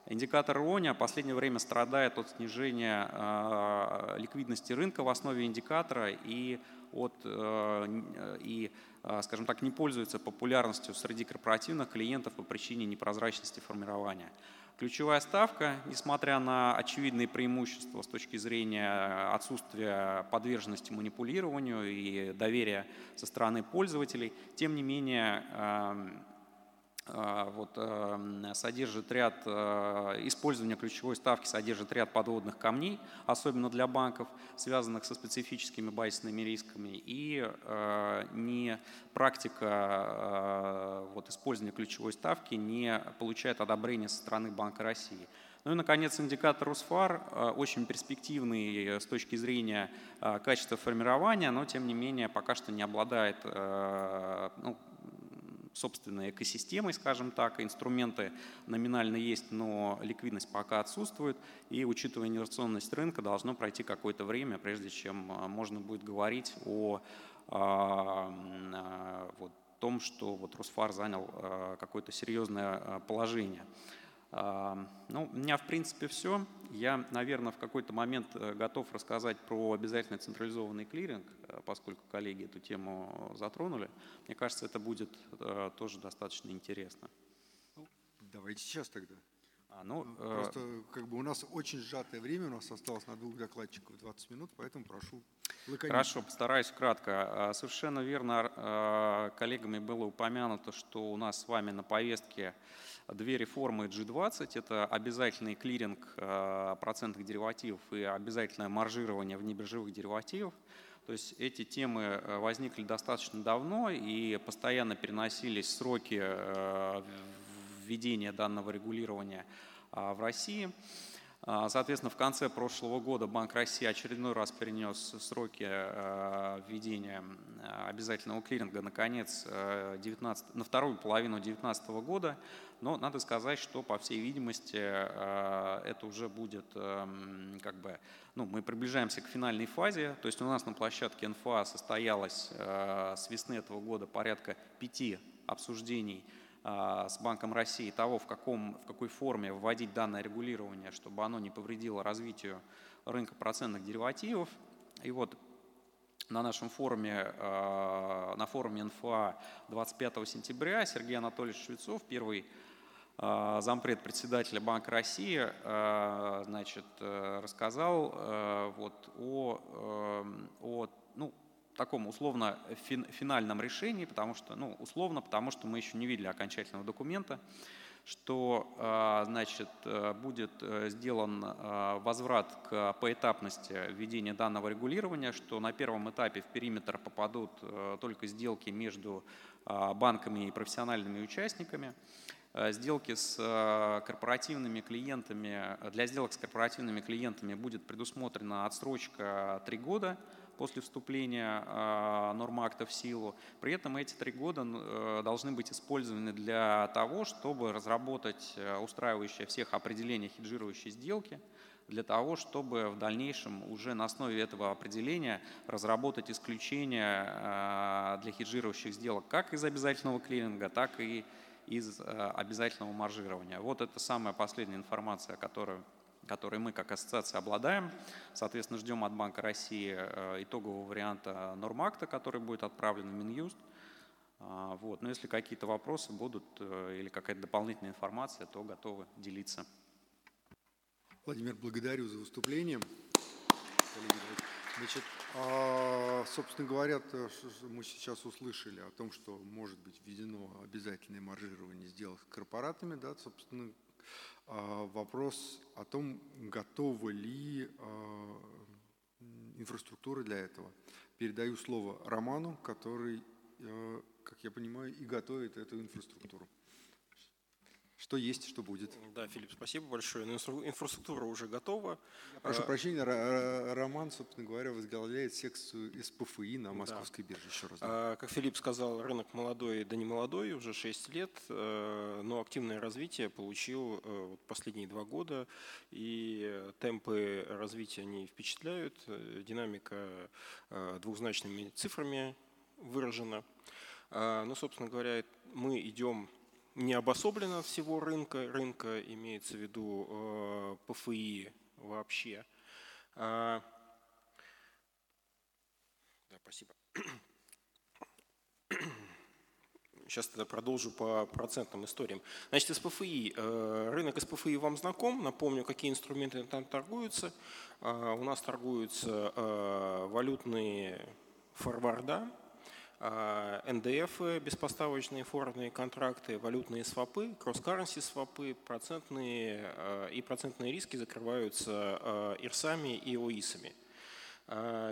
Индикатор РОНИа в последнее время страдает от снижения э, ликвидности рынка в основе индикатора и, от, э, и э, скажем так, не пользуется популярностью среди корпоративных клиентов по причине непрозрачности формирования. Ключевая ставка, несмотря на очевидные преимущества с точки зрения отсутствия подверженности манипулированию и доверия со стороны пользователей, тем не менее а, вот, эм, содержит ряд, э, использование ключевой ставки содержит ряд подводных камней, особенно для банков, связанных со специфическими базисными рисками, и э, не практика э, вот, использования ключевой ставки не получает одобрения со стороны Банка России. Ну и, наконец, индикатор УСФАР очень перспективный с точки зрения качества формирования, но, тем не менее, пока что не обладает ну, собственной экосистемой, скажем так. Инструменты номинально есть, но ликвидность пока отсутствует. И учитывая инерционность рынка, должно пройти какое-то время, прежде чем а, можно будет говорить о а, а, вот, том, что вот Русфар занял какое-то серьезное положение. Ну, у меня, в принципе, все. Я, наверное, в какой-то момент э, готов рассказать про обязательный централизованный клиринг, э, поскольку коллеги эту тему затронули. Мне кажется, это будет э, тоже достаточно интересно.
Ну, давайте сейчас тогда.
А, ну,
ну Просто как бы у нас очень сжатое время, у нас осталось на двух докладчиков 20 минут, поэтому прошу
лаконично. Хорошо, постараюсь кратко. А, совершенно верно коллегами было упомянуто, что у нас с вами на повестке две реформы G20. Это обязательный клиринг э, процентных деривативов и обязательное маржирование внебиржевых деривативов. То есть эти темы э, возникли достаточно давно и постоянно переносились сроки э, введения данного регулирования в России. А, соответственно, в конце прошлого года Банк России очередной раз перенес сроки э, введения обязательного клиринга на конец 19, э, на вторую половину 2019 года. Но надо сказать, что, по всей видимости, это уже будет как бы, ну, мы приближаемся к финальной фазе. То есть у нас на площадке НФА состоялось с весны этого года порядка пяти обсуждений а, с Банком России того, в, каком, в какой форме вводить данное регулирование, чтобы оно не повредило развитию рынка процентных деривативов. И вот на нашем форуме, а, на форуме НФА 25 сентября Сергей Анатольевич Швецов, первый а, зампред председателя Банка России, значит, э, рассказал э, вот о, э, о ну, таком условно финальном решении, потому что, ну, условно, потому что мы еще не видели окончательного документа, что а, значит, э, будет э, сделан возврат к поэтапности введения данного регулирования, что на первом этапе в периметр попадут э, только сделки между банками и профессиональными участниками. Сделки с корпоративными клиентами, для сделок с корпоративными клиентами будет предусмотрена отсрочка 3 года – после вступления а, норм акта в силу. При этом эти три года э, должны быть использованы для того, чтобы разработать э, устраивающее всех определение хеджирующей сделки, для того, чтобы в дальнейшем уже на основе этого определения разработать исключения а, для хеджирующих сделок как из обязательного клиринга, так и из э, обязательного маржирования. Вот это самая последняя информация, которую который мы как ассоциация обладаем. Соответственно, ждем от Банка России э, итогового варианта нормакта, который будет отправлен в Минюст. А, вот. Но если какие-то вопросы будут э, или какая-то дополнительная информация, то готовы делиться.
Владимир, благодарю за выступление. Значит, а, собственно говоря, мы сейчас услышали о том, что может быть введено обязательное маржирование сделок с корпоратами, да, собственно, вопрос о том, готова ли а, инфраструктура для этого. Передаю слово Роману, который, а, как я понимаю, и готовит эту инфраструктуру. Что есть, что будет.
Да, Филипп, спасибо большое. Но ну, инфраструктура уже готова.
Прошу а, прощения, Роман, собственно говоря, возглавляет секцию СПФИ на Московской да. бирже. Еще раз.
Да. Как Филипп сказал, рынок молодой, да не молодой, уже 6 лет, э, но активное развитие получил э, последние два года, и темпы развития не впечатляют, э, динамика двухзначными цифрами выражена. Ну, собственно говоря, мы идем не обособлено всего рынка, рынка имеется в виду э, ПФИ вообще. А, да, спасибо. Сейчас тогда продолжу по процентным историям. Значит, СПФИ. Э, рынок СПФИ вам знаком. Напомню, какие инструменты там торгуются. А, у нас торгуются э, валютные форварда, НДФ, беспоставочные форвардные контракты, валютные свопы, кросс-карренси свопы, процентные а, и процентные риски закрываются а, ИРСами и ОИСами.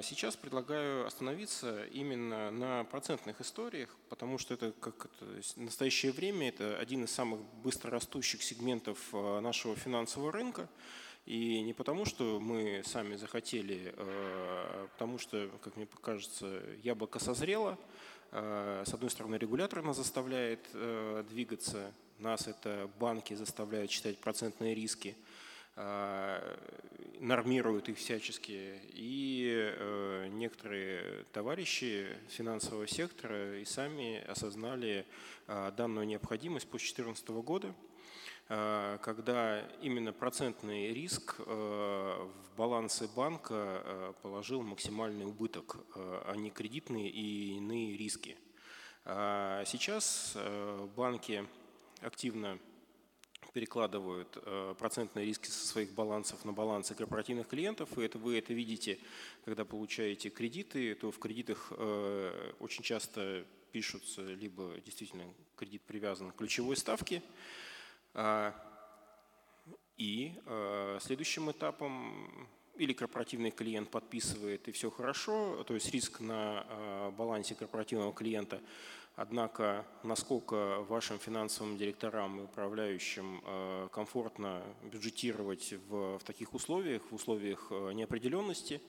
Сейчас предлагаю остановиться именно на процентных историях, потому что это как это, настоящее время это один из самых быстрорастущих сегментов нашего финансового рынка. И не потому, что мы сами захотели, а потому что, как мне кажется, яблоко созрело. А, с одной стороны, регулятор нас заставляет э, двигаться, нас это банки заставляют считать процентные риски, нормируют их всячески. И э, некоторые товарищи финансового сектора и сами осознали данную необходимость после 2014 года – Э, когда именно процентный риск э, в балансы банка э, положил максимальный убыток, а не кредитные и иные риски. Сейчас банки активно перекладывают процентные риски со своих балансов на балансы корпоративных клиентов, и это вы это видите, когда получаете кредиты, то в кредитах очень часто пишутся либо действительно кредит привязан к ключевой ставке, а, и а, следующим этапом или корпоративный клиент подписывает и все хорошо, то есть риск на а, балансе корпоративного клиента, однако насколько вашим финансовым директорам и управляющим комфортно бюджетировать в, в таких условиях, в условиях неопределенности,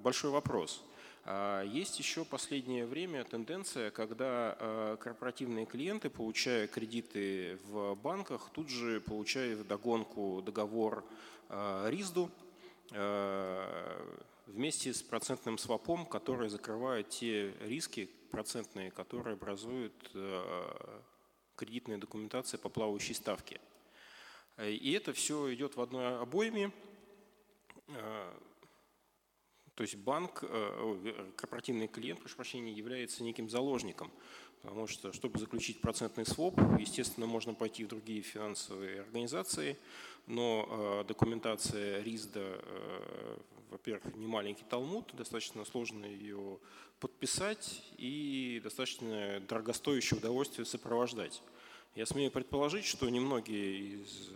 большой вопрос. А, есть еще последнее время тенденция, когда а, корпоративные клиенты, получая кредиты в банках, тут же получают догонку договор а, РИЗДу вместе с процентным свопом, который закрывает те риски процентные, которые образуют кредитная документация по плавающей ставке. И это все идет в одной обойме. То есть банк, э, э, корпоративный клиент, прошу прощения, является неким заложником, потому что, чтобы заключить процентный своп, естественно, можно пойти в другие финансовые организации, но э, документация РИСДа, во-первых, не маленький талмуд, достаточно сложно ее подписать и достаточно дорогостоящее удовольствие сопровождать. Я смею предположить, что немногие из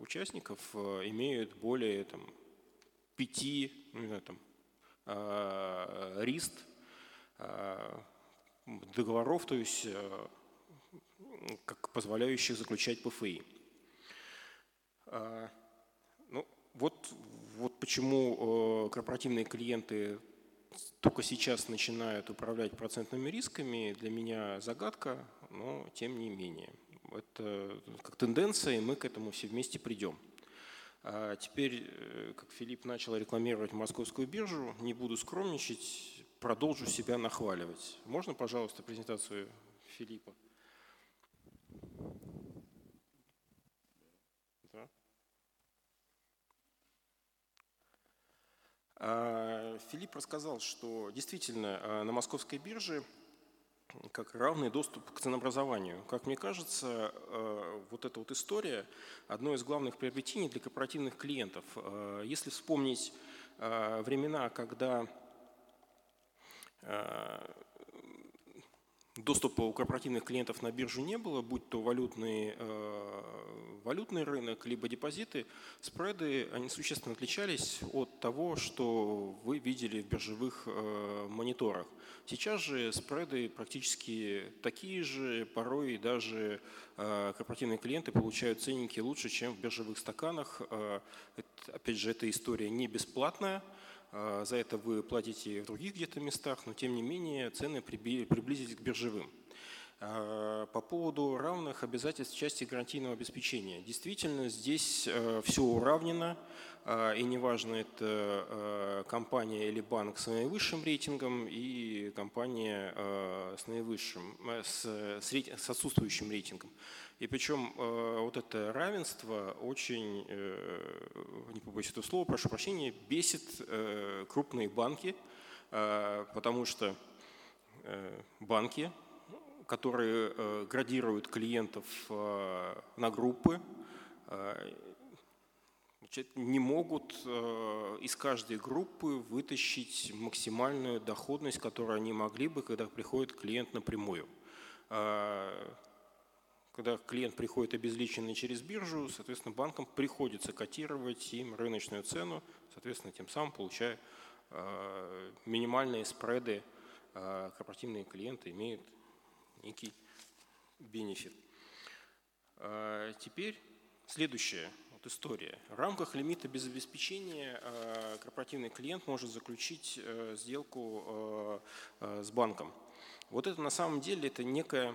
участников имеют более там, пяти, ну, не знаю, там, Э, рист э, договоров, то есть э, как позволяющих заключать ПФИ. Ну, вот, вот почему корпоративные клиенты только сейчас начинают управлять процентными рисками, для меня загадка, но тем не менее. Это как тенденция, и мы к этому все вместе придем. А теперь, э, как Филипп начал рекламировать московскую биржу, не буду скромничать, продолжу себя нахваливать. Можно, пожалуйста, презентацию Филиппа? Да. А, Филипп рассказал, что действительно а, на московской бирже как равный доступ к ценообразованию. Как мне кажется, э, вот эта вот история – одно из главных приобретений для корпоративных клиентов. Э, если вспомнить э, времена, когда доступа у корпоративных клиентов на биржу не было, будь то валютный, э, валютный рынок, либо депозиты, спреды, они существенно отличались от того, что вы видели в биржевых э, мониторах. Сейчас же спреды практически такие же, порой даже э, корпоративные клиенты получают ценники лучше, чем в биржевых стаканах. Это, опять же, эта история не бесплатная, за это вы платите в других где-то местах, но тем не менее цены приблизились к биржевым. А, по поводу равных обязательств части гарантийного обеспечения. Действительно, здесь э, все уравнено, а, и неважно, это э, компания или банк с наивысшим рейтингом и компания э, с наивысшим, с, с отсутствующим рейтингом. И причем э, вот это равенство очень, э, не побоюсь этого слова, прошу прощения, бесит э, крупные банки, потому что банки, которые градируют клиентов на группы, не могут из каждой группы вытащить максимальную доходность, которую они могли бы, когда приходит клиент напрямую. Когда клиент приходит обезличенный через биржу, соответственно, банкам приходится котировать им рыночную цену, соответственно, тем самым получая э, минимальные спреды, э, корпоративные клиенты имеют некий бенефит. Э, теперь следующая вот история. В рамках лимита без обеспечения корпоративный клиент может заключить сделку с банком. Вот это на самом деле это некая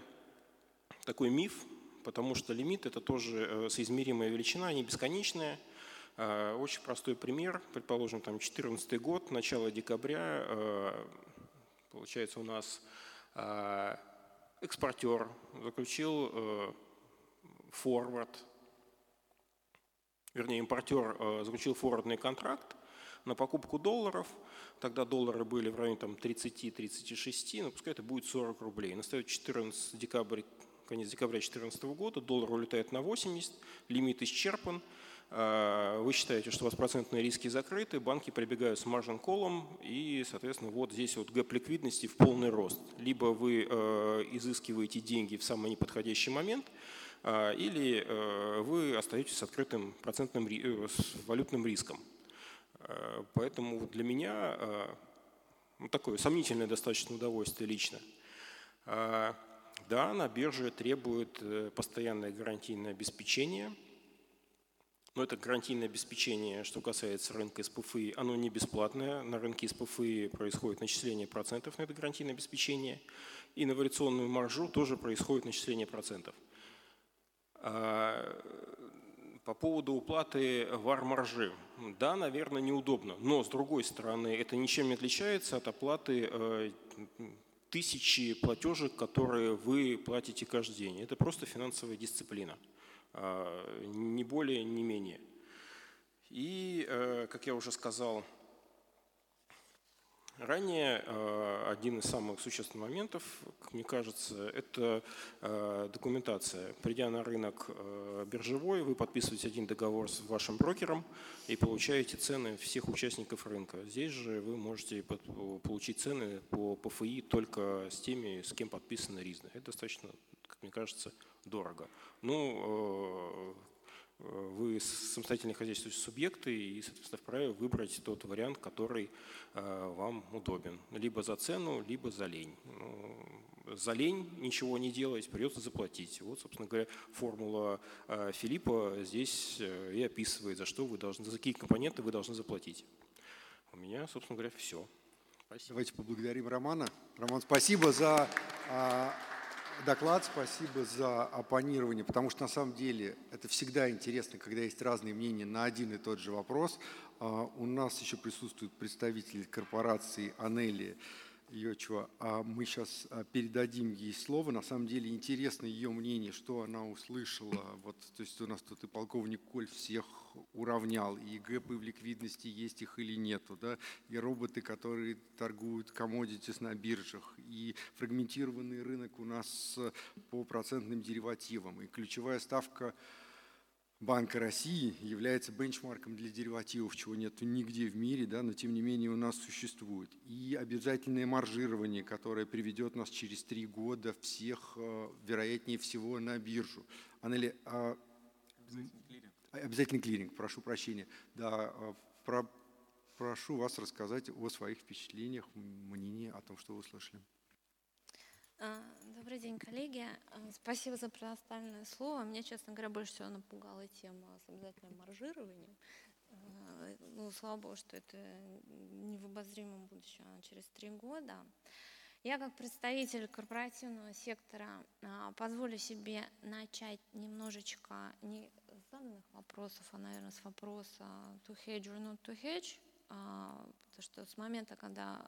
такой миф, потому что лимит – это тоже э, соизмеримая величина, не бесконечная. Э, очень простой пример. Предположим, там 14 год, начало декабря, э, получается, у нас экспортер заключил форвард, вернее, импортер заключил форвардный контракт на покупку долларов. Тогда доллары были в районе 30-36, но пускай это будет 40 рублей. Настает 14 декабря конец декабря 2014 года, доллар улетает на 80, лимит исчерпан, а, вы считаете, что у вас процентные риски закрыты, банки прибегают с margin call ом и, соответственно, вот здесь вот gap ликвидности в полный рост. Либо вы а, изыскиваете деньги в самый неподходящий момент, а, или вы остаетесь с открытым процентным э, с валютным риском. Поэтому для меня ну, такое сомнительное достаточно удовольствие лично. Да, на бирже требует э, постоянное гарантийное обеспечение. Но это гарантийное обеспечение, что касается рынка СПФИ, оно не бесплатное. На рынке СПФИ происходит начисление процентов на это гарантийное обеспечение. И на вариационную маржу тоже происходит начисление процентов. А, по поводу уплаты вар-маржи. Да, наверное, неудобно. Но, с другой стороны, это ничем не отличается от оплаты э, тысячи платежек, которые вы платите каждый день. Это просто финансовая дисциплина, а, не более, не менее. И, э, как я уже сказал, Ранее э, один из самых существенных моментов, как мне кажется, это э, документация. Придя на рынок э, биржевой, вы подписываете один договор с вашим брокером и получаете цены всех участников рынка. Здесь же вы можете получить цены по ПФИ только с теми, с кем подписаны ризны. Это достаточно, как мне кажется, дорого. Ну, вы самостоятельные хозяйствующие субъекты и, соответственно, вправе выбрать тот вариант, который э, вам удобен. Либо за цену, либо за лень. Ну, за лень ничего не делать, придется заплатить. Вот, собственно говоря, формула э, Филиппа здесь э, и описывает, за что вы должны, за какие компоненты вы должны заплатить. У меня, собственно говоря, все.
Спасибо. Давайте поблагодарим Романа. Роман, спасибо за а, доклад, спасибо за оппонирование, потому что на самом деле это всегда интересно, когда есть разные мнения на один и тот же вопрос. А, у нас еще присутствует представитель корпорации Анели Йочева, а мы сейчас а, передадим ей слово. На самом деле интересно ее мнение, что она услышала. Вот, то есть у нас тут и полковник Коль всех уравнял, и гэпы в ликвидности есть их или нету, да, и роботы, которые торгуют commodities на биржах, и фрагментированный рынок у нас по процентным деривативам, и ключевая ставка Банка России является бенчмарком для деривативов, чего нет нигде в мире, да, но тем не менее у нас существует. И обязательное маржирование, которое приведет нас через три года всех, э, вероятнее всего, на биржу. Анели, а... обязательный клиринг. Прошу прощения. Да, а, про... прошу вас рассказать о своих впечатлениях, мнении о том, что вы услышали.
А, добрый день, коллеги. А, спасибо за предоставленное слово. Меня, честно говоря, больше всего напугала тема с обязательным маржированием. А, ну, слава богу, что это не в обозримом будущем, а через три года. Я как представитель корпоративного сектора позволю себе начать немножечко не с заданных вопросов, а, наверное, с вопроса to hedge or not to hedge, потому что с момента, когда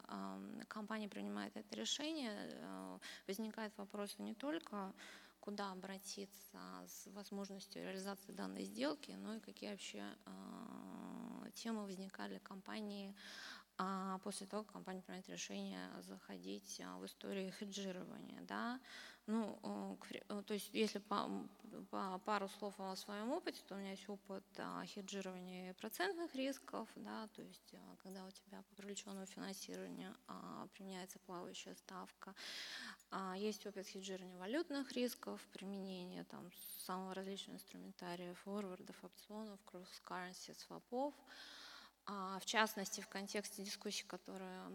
компания принимает это решение, э, возникает вопрос не только куда обратиться с возможностью реализации данной сделки, но и какие вообще а, темы возникали компании а после того, как компания принимает решение заходить а, в историю хеджирования. Да? Ну, то есть, если по, по пару слов о своем опыте, то у меня есть опыт а, хеджирования процентных рисков, да, то есть, а, когда у тебя по привлеченному финансированию а, применяется плавающая ставка. А, есть опыт хеджирования валютных рисков, применение там самого различного инструментария, форвардов, опционов, кросс-currency, свопов. В частности, в контексте дискуссии, которая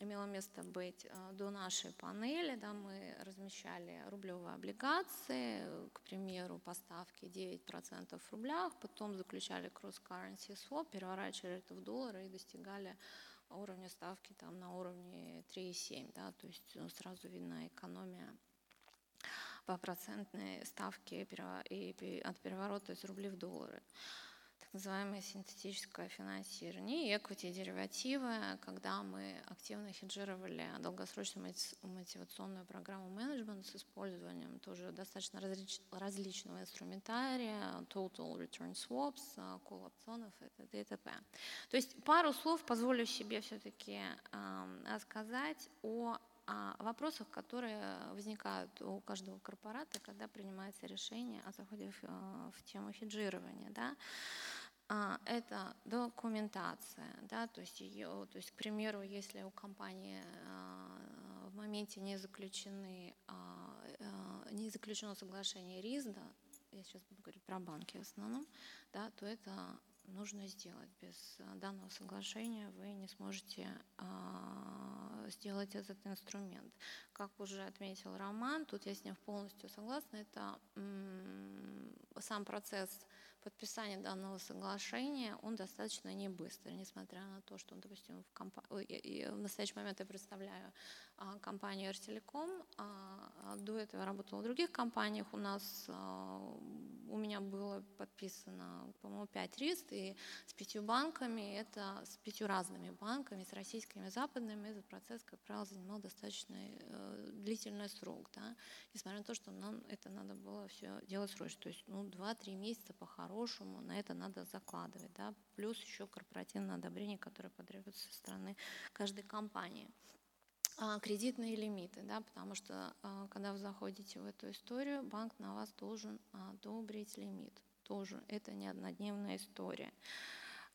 имело место быть а, до нашей панели, да, мы размещали рублевые облигации, к примеру, поставки 9% в рублях, потом заключали cross-currency swap, переворачивали это в доллары и достигали уровня ставки там, на уровне 3,7. Да, то есть ну, сразу видна экономия по процентной ставке от переворота из рублей в доллары так называемое синтетическое финансирование и equity-деривативы, когда мы активно хеджировали долгосрочную мотивационную программу менеджмент с использованием тоже достаточно различ, различного инструментария, total return swaps, call опционов и т.д. То есть пару слов позволю себе все-таки э, сказать о о вопросах, которые возникают у каждого корпората, когда принимается решение о заходе в, э, в тему хеджирования. Да? А, это документация, да, то есть, ее, то есть, к примеру, если у компании а, в моменте не заключены, а, не заключено соглашение РИСДа, я сейчас буду говорить про банки в основном, да, то это нужно сделать. Без данного соглашения вы не сможете сделать этот инструмент. Как уже отметил Роман, тут я с ним полностью согласна, это сам процесс подписания данного соглашения, он достаточно не быстрый, несмотря на то, что, допустим, в, комп... в настоящий момент я представляю компанию Эртелеком, а, а до этого я работала в других компаниях, у нас, у меня было подписано, по-моему, пять рист, и с пятью банками, это с пятью разными банками, с российскими, западными, этот процесс, как правило, занимал достаточно э, длительный срок, да, несмотря на то, что нам это надо было все делать срочно, то есть, ну, два-три месяца по-хорошему, по-хорошему на это надо закладывать, да, плюс еще корпоративное одобрение, которое потребуется со стороны каждой компании. А, кредитные лимиты, да, потому что а, когда вы заходите в эту историю, банк на вас должен одобрить лимит. Тоже это не однодневная история.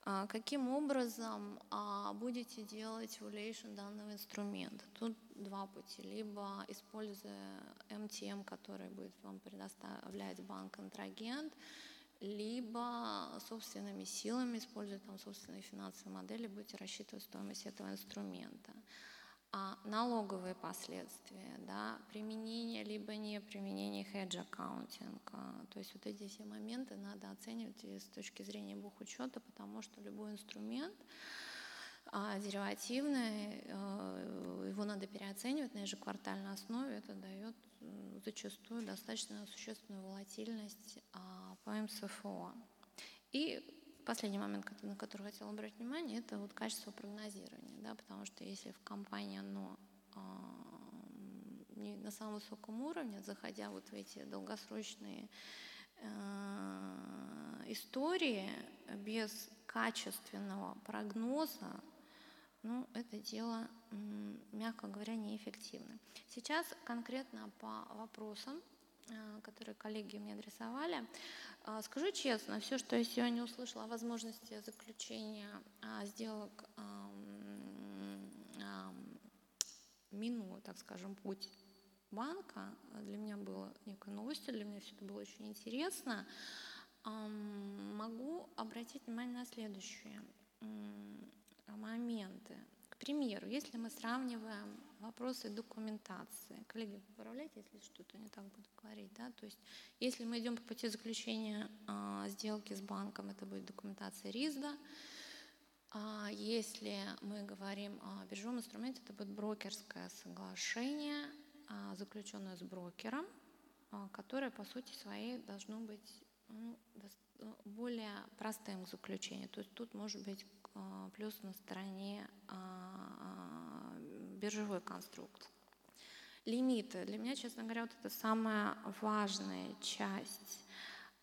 А, каким образом будете делать valuation данного инструмента? Тут два пути. Либо используя MTM, который будет вам предоставлять банк-контрагент, либо собственными силами, используя там собственные финансовые модели, будете рассчитывать стоимость этого инструмента. А налоговые последствия, да, применение либо не применение хедж аккаунтинга. То есть вот эти все моменты надо оценивать с точки зрения бухучета, потому что любой инструмент а, деривативный, э, его надо переоценивать на ежеквартальной основе, это дает зачастую достаточно существенную волатильность а, по МСФО. И последний момент, на который хотела обратить внимание, это вот качество прогнозирования, да, потому что если в компании оно не на самом высоком уровне, заходя вот в эти долгосрочные э, истории без качественного прогноза, ну, это дело, мягко говоря, неэффективно. Сейчас конкретно по вопросам которые коллеги мне адресовали. Скажу честно, все, что я сегодня услышала о возможности заключения сделок минуя, так скажем, путь банка, для меня было некой новостью, для меня все это было очень интересно. Могу обратить внимание на следующие моменты. Примеру, если мы сравниваем вопросы документации, коллеги, поправляйте, если что-то не так буду говорить, да, то есть если мы идем по пути заключения э, сделки с банком, это будет документация РИЗДа, а если мы говорим о биржевом инструменте, это будет брокерское соглашение, а, заключенное с брокером, а, которое по сути своей должно быть ну, более простым к заключению. То есть тут может быть плюс на стороне биржевой конструкции. Лимиты. Для меня, честно говоря, вот это самая важная часть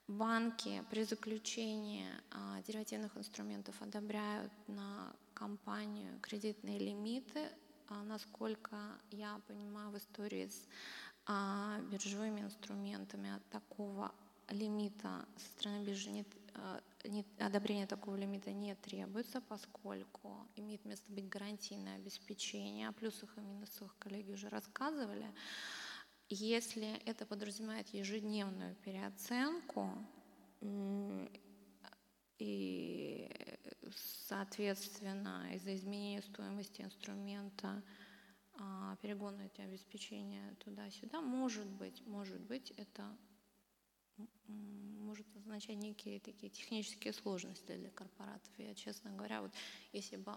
банки при заключении а, деривативных инструментов одобряют на компанию кредитные лимиты. А, насколько я понимаю, в истории с а, биржевыми инструментами такого лимита со стороны биржи нет, одобрение такого лимита не требуется, поскольку имеет место быть гарантийное обеспечение. О плюсах и минусах коллеги уже рассказывали. Если это подразумевает ежедневную переоценку и, соответственно, из-за изменения стоимости инструмента а, перегона эти обеспечения туда-сюда, может быть, может быть, это может означать некие такие технические сложности для корпоратов. Я, честно говоря, вот если бы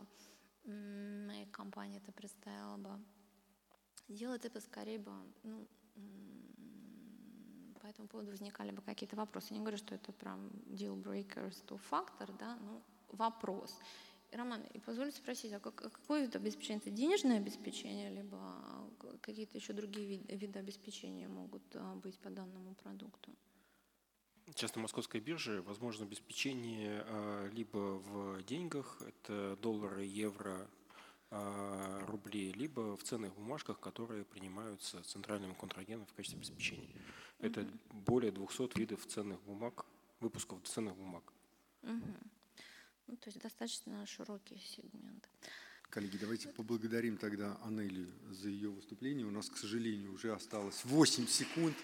моя компания это представила бы делать это скорее бы ну, по этому поводу возникали бы какие-то вопросы. Я не говорю, что это прям deal breaker, то фактор, да, но вопрос. Роман, и позвольте спросить, а какое это обеспечение? Это денежное обеспечение, либо какие-то еще другие виды, виды обеспечения могут а, быть по данному продукту?
Сейчас на московской бирже возможно обеспечение а, либо в деньгах, это доллары, евро, а, рублей, либо в ценных бумажках, которые принимаются центральным контрагентом в качестве обеспечения. Это более 200 видов ценных бумаг, выпусков ценных бумаг.
Угу. Ну, то есть достаточно широкий сегмент.
Коллеги, давайте поблагодарим тогда Анелию за ее выступление. У нас, к сожалению, уже осталось 8 секунд.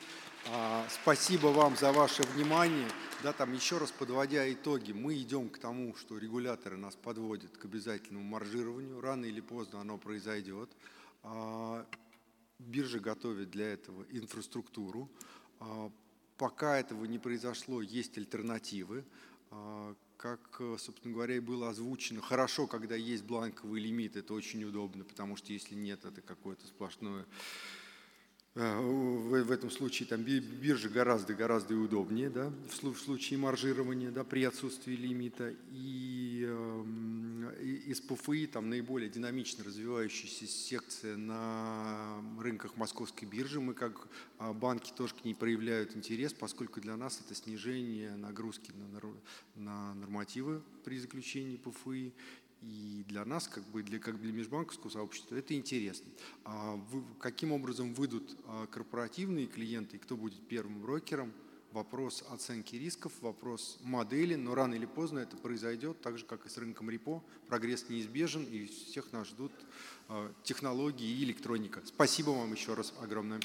А, спасибо вам за ваше внимание. Да, там еще раз подводя итоги, мы идем к тому, что регуляторы нас подводят к обязательному маржированию. Рано или поздно оно произойдет. А, биржа готовит для этого инфраструктуру. А, пока этого не произошло, есть альтернативы как, э, собственно говоря, и было озвучено, хорошо, когда есть бланковый лимит, это очень удобно, потому что если нет, это какое-то сплошное Э, в этом случае там биржа гораздо-гораздо удобнее да, в случае маржирования да, при отсутствии лимита. И, эм, из ПФИ там наиболее динамично развивающаяся секция на рынках московской биржи. Мы как а, банки тоже к ней проявляют интерес, поскольку для нас это снижение нагрузки на, нормативы при заключении ПФИ и для нас, как бы для, как для межбанковского сообщества, это интересно. А вы, каким образом выйдут а, корпоративные клиенты и кто будет первым брокером? Вопрос оценки рисков, вопрос модели, но рано или поздно это произойдет, так же, как и с рынком репо. Прогресс неизбежен, и всех нас ждут а, технологии и электроника. Спасибо вам еще раз огромное.